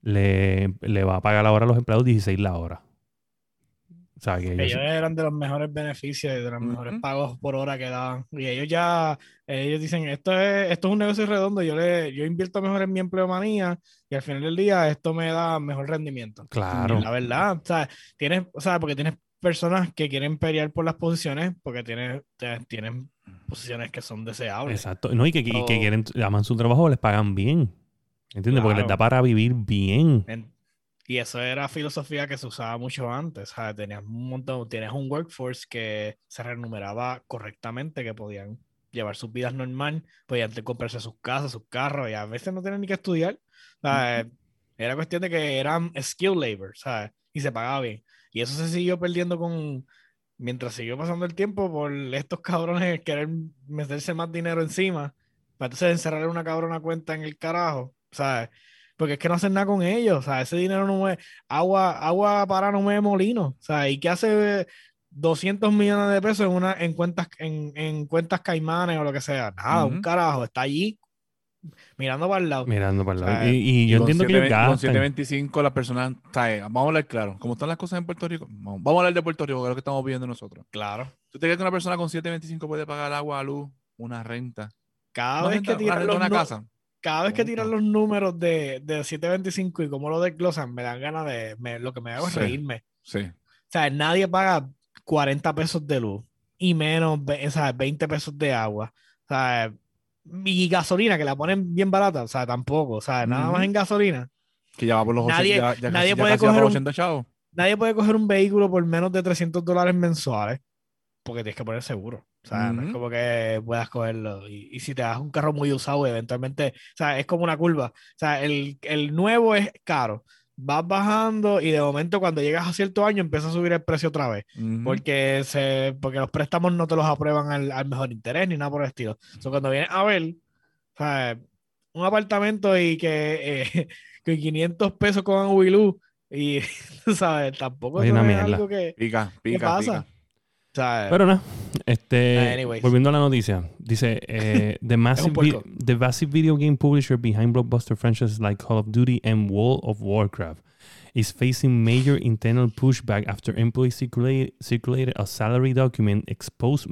le, le va a pagar ahora a los empleados 16 la hora. O sea, que ellos- Ellos eran de los mejores beneficios y de los mejores pagos por hora que daban. Y ellos ya, ellos dicen, esto es, esto es un negocio redondo, yo le, yo invierto mejor en mi empleomanía y al final del día esto me da mejor rendimiento. Claro. Y la verdad, o sea, tienes, o sea, porque tienes personas que quieren pelear por las posiciones porque tienes, te- tienen posiciones que son deseables. Exacto. No, y que, y que quieren, aman su trabajo, les pagan bien. ¿Entiendes? Porque les da para vivir bien. En- y eso era filosofía que se usaba mucho antes. sea, Tenías un montón, tienes un workforce que se remuneraba correctamente, que podían llevar sus vidas normal, podían comprarse sus casas, sus carros, y a veces no tenían ni que estudiar. Sea, Era cuestión de que eran skill labor, ¿sabes? Y se pagaba bien. Y eso se siguió perdiendo con. Mientras siguió pasando el tiempo por estos cabrones querer meterse más dinero encima, para entonces encerrar una cabrona cuenta en el carajo, ¿sabes? Porque es que no hacen nada con ellos, o sea, ese dinero no mueve, agua, agua para no mueve molino, o sea, ¿y qué hace 200 millones de pesos en una en cuentas en, en cuentas caimanes o lo que sea? Nada, un carajo, está allí mirando para el lado. Mirando para el lado. O sea, Y, y yo entiendo que ellos 720 con gastan. 725 las personas, ¿sabes? vamos a hablar claro, como están las cosas en Puerto Rico, vamos, vamos a hablar de Puerto Rico, que es lo que estamos viendo nosotros. Claro. ¿Tú te crees que una persona con 725 puede pagar agua, luz, una renta? Cada Una vez renta, que una tiran renta los de una casa. Cada vez que tiran los números de, de 725 y cómo lo desglosan, me dan ganas de. me- lo que me hago es Sí. reírme. Sí. O sea, nadie paga 40 pesos de luz y menos o sea, 20 pesos de agua. O sea, y gasolina, que la ponen bien barata. O sea, tampoco. O sea, nada más en gasolina. Que ya va por los Nadie- 80, ya, ya nadie casi- puede coger un- 80 chavos. Nadie puede coger un vehículo por menos de 300 dólares mensuales porque tienes que poner seguro. O sea, no es como que puedas cogerlo. Y, y si te das un carro muy usado, eventualmente, o sea, es como una curva. O sea, el, el nuevo es caro. Vas bajando y de momento cuando llegas a cierto año empieza a subir el precio otra vez. Porque, se, porque los préstamos no te los aprueban al, al mejor interés ni nada por el estilo. O sea, cuando vienes a ver, o sea, un apartamento y que, eh, que 500 pesos con agua y ¿sabes? Tampoco es algo que... Pica, ¿Qué pica, pasa? pica. Pero nada, este, volviendo a la noticia, dice, eh, the, massive the massive video game publisher behind blockbuster franchises like Call of Duty and World of Warcraft is facing major internal pushback after employees circulate, circulated a salary document exposed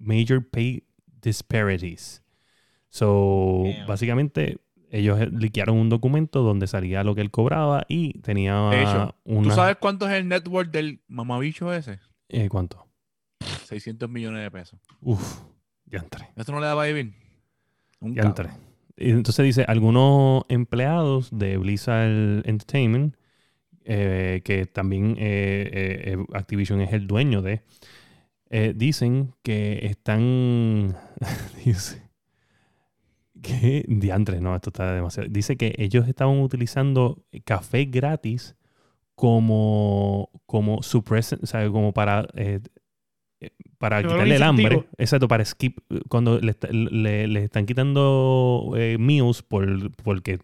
major pay disparities. So, Damn. básicamente, ellos eh, liquearon un documento donde salía lo que él cobraba y tenía De hecho, ¿Tú una... sabes cuánto es el network del mamabicho ese? eh, ¿Cuánto? 600 millones de pesos. Uf, ya entré. ¿Esto no le da para vivir? Un. Y entonces dice, algunos empleados de Blizzard Entertainment, eh, que también eh, eh, Activision es el dueño de, dicen que están... dice, que diantre, no, esto está demasiado. Dice que ellos estaban utilizando café gratis como, como suppressant, o sea, como para... eh, para Pero quitarle el hambre, exacto, para skip, cuando le, está- le- le están quitando eh, meals por, porque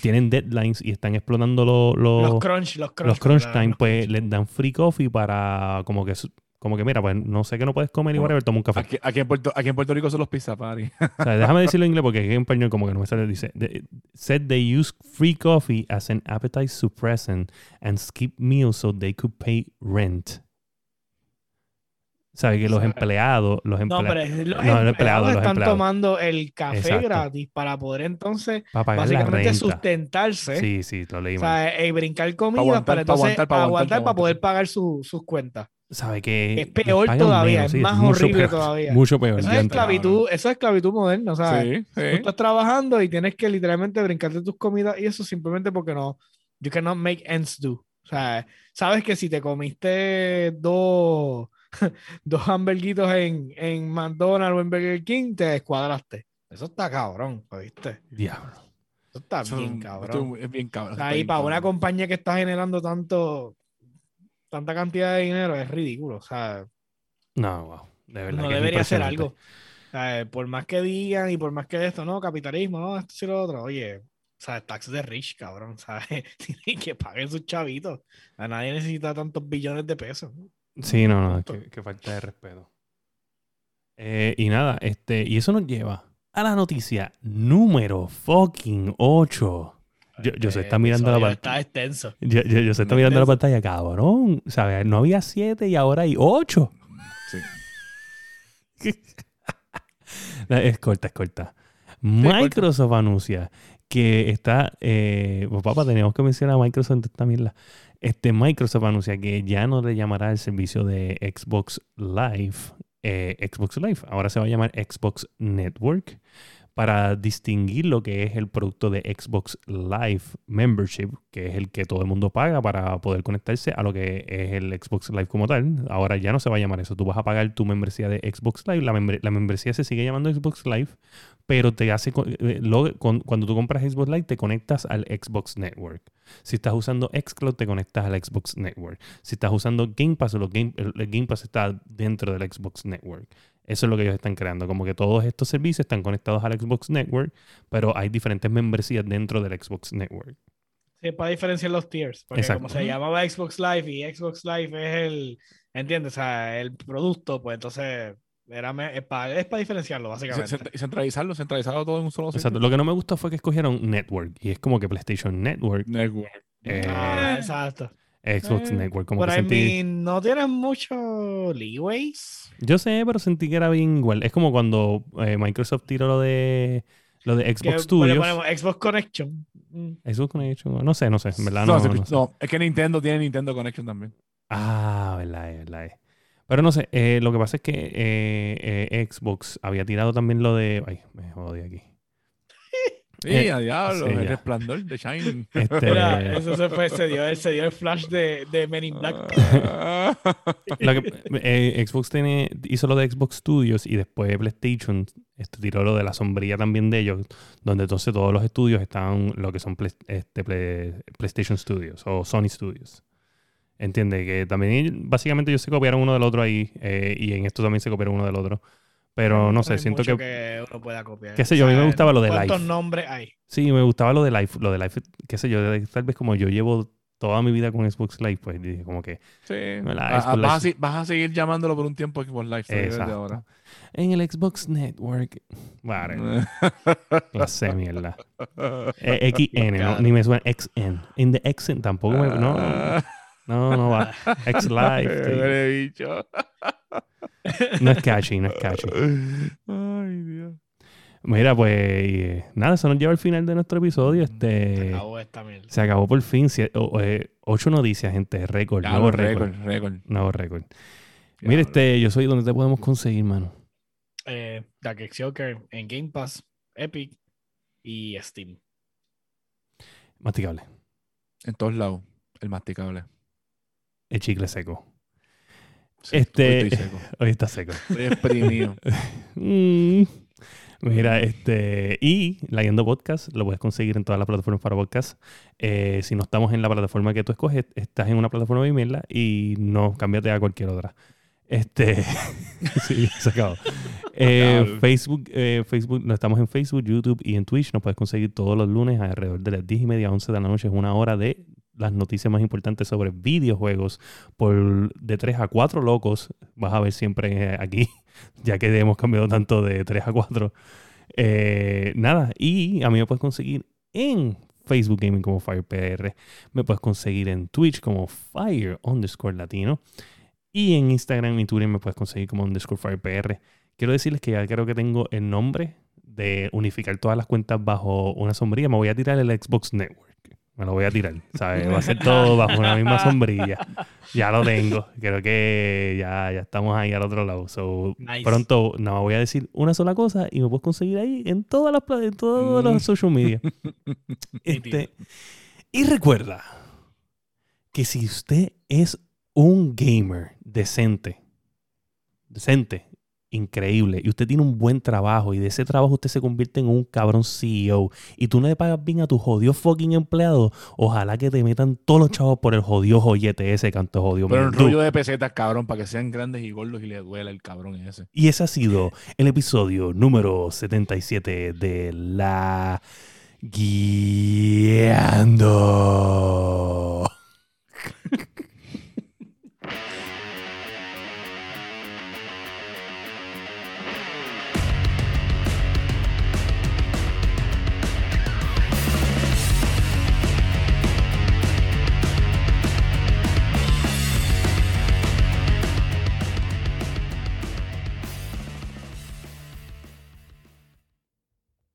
tienen deadlines y están explotando lo- lo- Los crunch, los crunch. los crunch time, Los pues crunch. les dan free coffee para como que como que mira, pues no sé que no puedes comer y Bueno, whatever, toma un café. Aquí, aquí en Puerto, aquí en Puerto Rico son los pizza party. O sea, déjame decirlo en inglés porque aquí en español como que no me sale. Dice, "The- said they use free coffee as an appetite suppressant and skip meals so they could pay rent. ¿Sabe? Que los empleados, los No, pero empleados, es- los No, los empleados, empleados los están empleados. tomando el café Exacto. gratis para poder entonces para básicamente sustentarse. Sí, sí, lo leí O sea, eh, brincar comida aguantar, para pa' entonces aguantar, pa' aguantar, aguantar, pa' para poder pagar su- sus cuentas. ¿Sabe que Es peor todavía, es más horrible peor, todavía. Mucho peor. Eso es esclavitud, eso es esclavitud moderna, o sea, sí, tú sí. estás trabajando y tienes que literalmente brincarte tus comidas y eso simplemente porque no, you cannot make ends do. O sea, sabes que si te comiste dos, dos hamburguitos en, en McDonald's o en Burger King, te descuadraste. Eso está cabrón, ¿viste? Diablo. Eso está Eso bien cabrón. es bien cabrón. O sea, está y bien para una compañía que está generando tanto, tanta cantidad de dinero es ridículo. O sea, No, wow. De verdad. no que debería hacer impresionante. algo. O sea, por más que digan y por más que esto, no, capitalismo, no, esto y lo otro. Oye, o sea, tax de rich, cabrón, ¿sabes? Tienen que paguen sus chavitos. A nadie necesita tantos billones de pesos. Sí, no, no, que falta de respeto. Eh, y nada, este, y eso nos lleva a la noticia número fucking 8. Yo, yo se Este está mirando la pantalla. Está extenso. Yo, yo- yo se está mirando la pantalla, cabrón. ¿Sabes? No había 7 y ahora hay 8. Sí. es corta, es corta. Microsoft anuncia que está. Eh, pues, papá, teníamos que mencionar a Microsoft en esta mierda. Este Microsoft anuncia que ya no le llamará el servicio de Xbox Live eh, Xbox Live. Ahora se va a llamar Xbox Network para distinguir lo que es el producto de Xbox Live Membership, que es el que todo el mundo paga para poder conectarse a lo que es el Xbox Live como tal. Ahora ya no se va a llamar eso. Tú vas a pagar tu membresía de Xbox Live. La, membre- la membresía se sigue llamando Xbox Live, pero te hace eh, con- cuando tú compras Xbox Live te conectas al Xbox Network. Si estás usando Xcloud te conectas al Xbox Network. Si estás usando Game Pass, lo Game- el, el Game Pass está dentro del Xbox Network. Eso es lo que ellos están creando. Como que todos estos servicios están conectados al Xbox Network, pero hay diferentes membresías dentro del Xbox Network. Sí, para diferenciar los tiers. Porque Exacto. como se llamaba Xbox Live y Xbox Live es el, ¿entiendes? O sea, el producto, pues entonces era es para diferenciarlo, básicamente. y centralizarlo, centralizarlo todo en un solo Exacto. sitio. Lo que no me gustó fue que escogieron Network. Y es como que PlayStation Network, Network. eh, Ah, exacto. Xbox Eh, Network. Como Pero que I sentí... mean, no tienes mucho leeways. Yo sé, pero sentí que era bien igual. Es como cuando eh, Microsoft tiró lo de lo de Que Xbox le Studios. ponemos Xbox Connection. Mm. Xbox Connection. No sé, no sé. En verdad No, no, sí, no sé. no, es que Nintendo tiene Nintendo Connection también. Ah, verdad, es, verdad. es. Pero no sé, eh, lo que pasa es que eh, eh, Xbox había tirado también lo de. Ay, me jodí aquí. Sí, Eh, a diablo, sí, el ya. resplandor de Shining. Este, Mira, eso se fue, se dio, se dio el flash de, de Men in Black. lo que- eh, Xbox tiene, hizo lo de Xbox Studios y después PlayStation este, tiró lo de la sombrilla también de ellos, donde entonces todos los estudios están lo que son Play- este, Play- PlayStation Studios o Sony Studios. Entiende que también básicamente ellos se copiaron uno del otro ahí eh, y en esto también se copiaron uno del otro. Pero no sé, hay siento mucho que, uno pueda copiar. qué sé yo, a mí me gustaba lo de ¿Cuántos Live. nombres hay? Sí, me gustaba lo de Live. Lo de Live, qué sé yo, tal vez como yo llevo toda mi vida con Xbox Live, pues dije como que Sí. La Ah, Xbox ah, Live. vas, a, vas a seguir llamándolo por un tiempo Xbox Live desde Exacto. ahora. en el Xbox Network. Vale, clase mierda. Eh, XN, no, ni me suena XN. En the XN tampoco me. No, no, no va. X Live. sí. Huele bicho. No es catchy, no es catchy. Ay, Dios. Mira, pues eh, nada, eso nos lleva al final de nuestro episodio. Se Este, acabó esta mierda. se acabó por fin. Eh, ocho noticias, gente. Récord, Ya, nuevo récord, récord. Nuevo récord. Mira, este, yo soy donde te podemos conseguir, mano. Eh, Dark Joker en Game Pass, Epic y Steam. Masticable. En todos lados. El masticable. El chicle seco. Sí, Este- hoy estoy seco. Hoy está seco. Estoy exprimido. Mm. Mira, este. Y Leyendo Podcast lo puedes conseguir en todas las plataformas para podcast. Eh, si no estamos en la plataforma que tú escoges, estás en una plataforma de mierda y no, cámbiate a cualquier otra. Este, sí, se acabó. Eh. Facebook, eh, Facebook, no estamos en Facebook, YouTube y en Twitch. Nos puedes conseguir todos los lunes alrededor de las 10 y media, 11 de la noche. Es una hora de las noticias más importantes sobre videojuegos por de 3 a 4 locos. Vas a ver siempre eh, aquí, ya que hemos cambiado tanto de 3 a 4. Eh, nada, y a mí me puedes conseguir en Facebook Gaming como FirePR. Me puedes conseguir en Twitch como Fire underscore Latino. Y en Instagram y Twitter me puedes conseguir como underscore FirePR. Quiero decirles que ya creo que tengo el nombre de unificar todas las cuentas bajo una sombrilla. Me voy a tirar el Xbox Network. Me lo voy a tirar, ¿sabes? Va a ser todo bajo una misma sombrilla. Ya lo tengo. Creo que ya, ya estamos ahí al otro lado. So, Nice. Pronto no voy a decir una sola cosa y me puedes conseguir ahí en todas las en todos los social media. este, y recuerda que si usted es un gamer decente, decente, increíble, y usted tiene un buen trabajo y de ese trabajo usted se convierte en un cabrón CEO y tú no le pagas bien a tu jodido fucking empleado, ojalá que te metan todos los chavos por el jodido joyete ese canto jodido. Pero un mendú. rollo de pesetas, cabrón, para que sean grandes y gordos y le duela el cabrón ese. Y ese ha sido el episodio número 77 de La Guiando.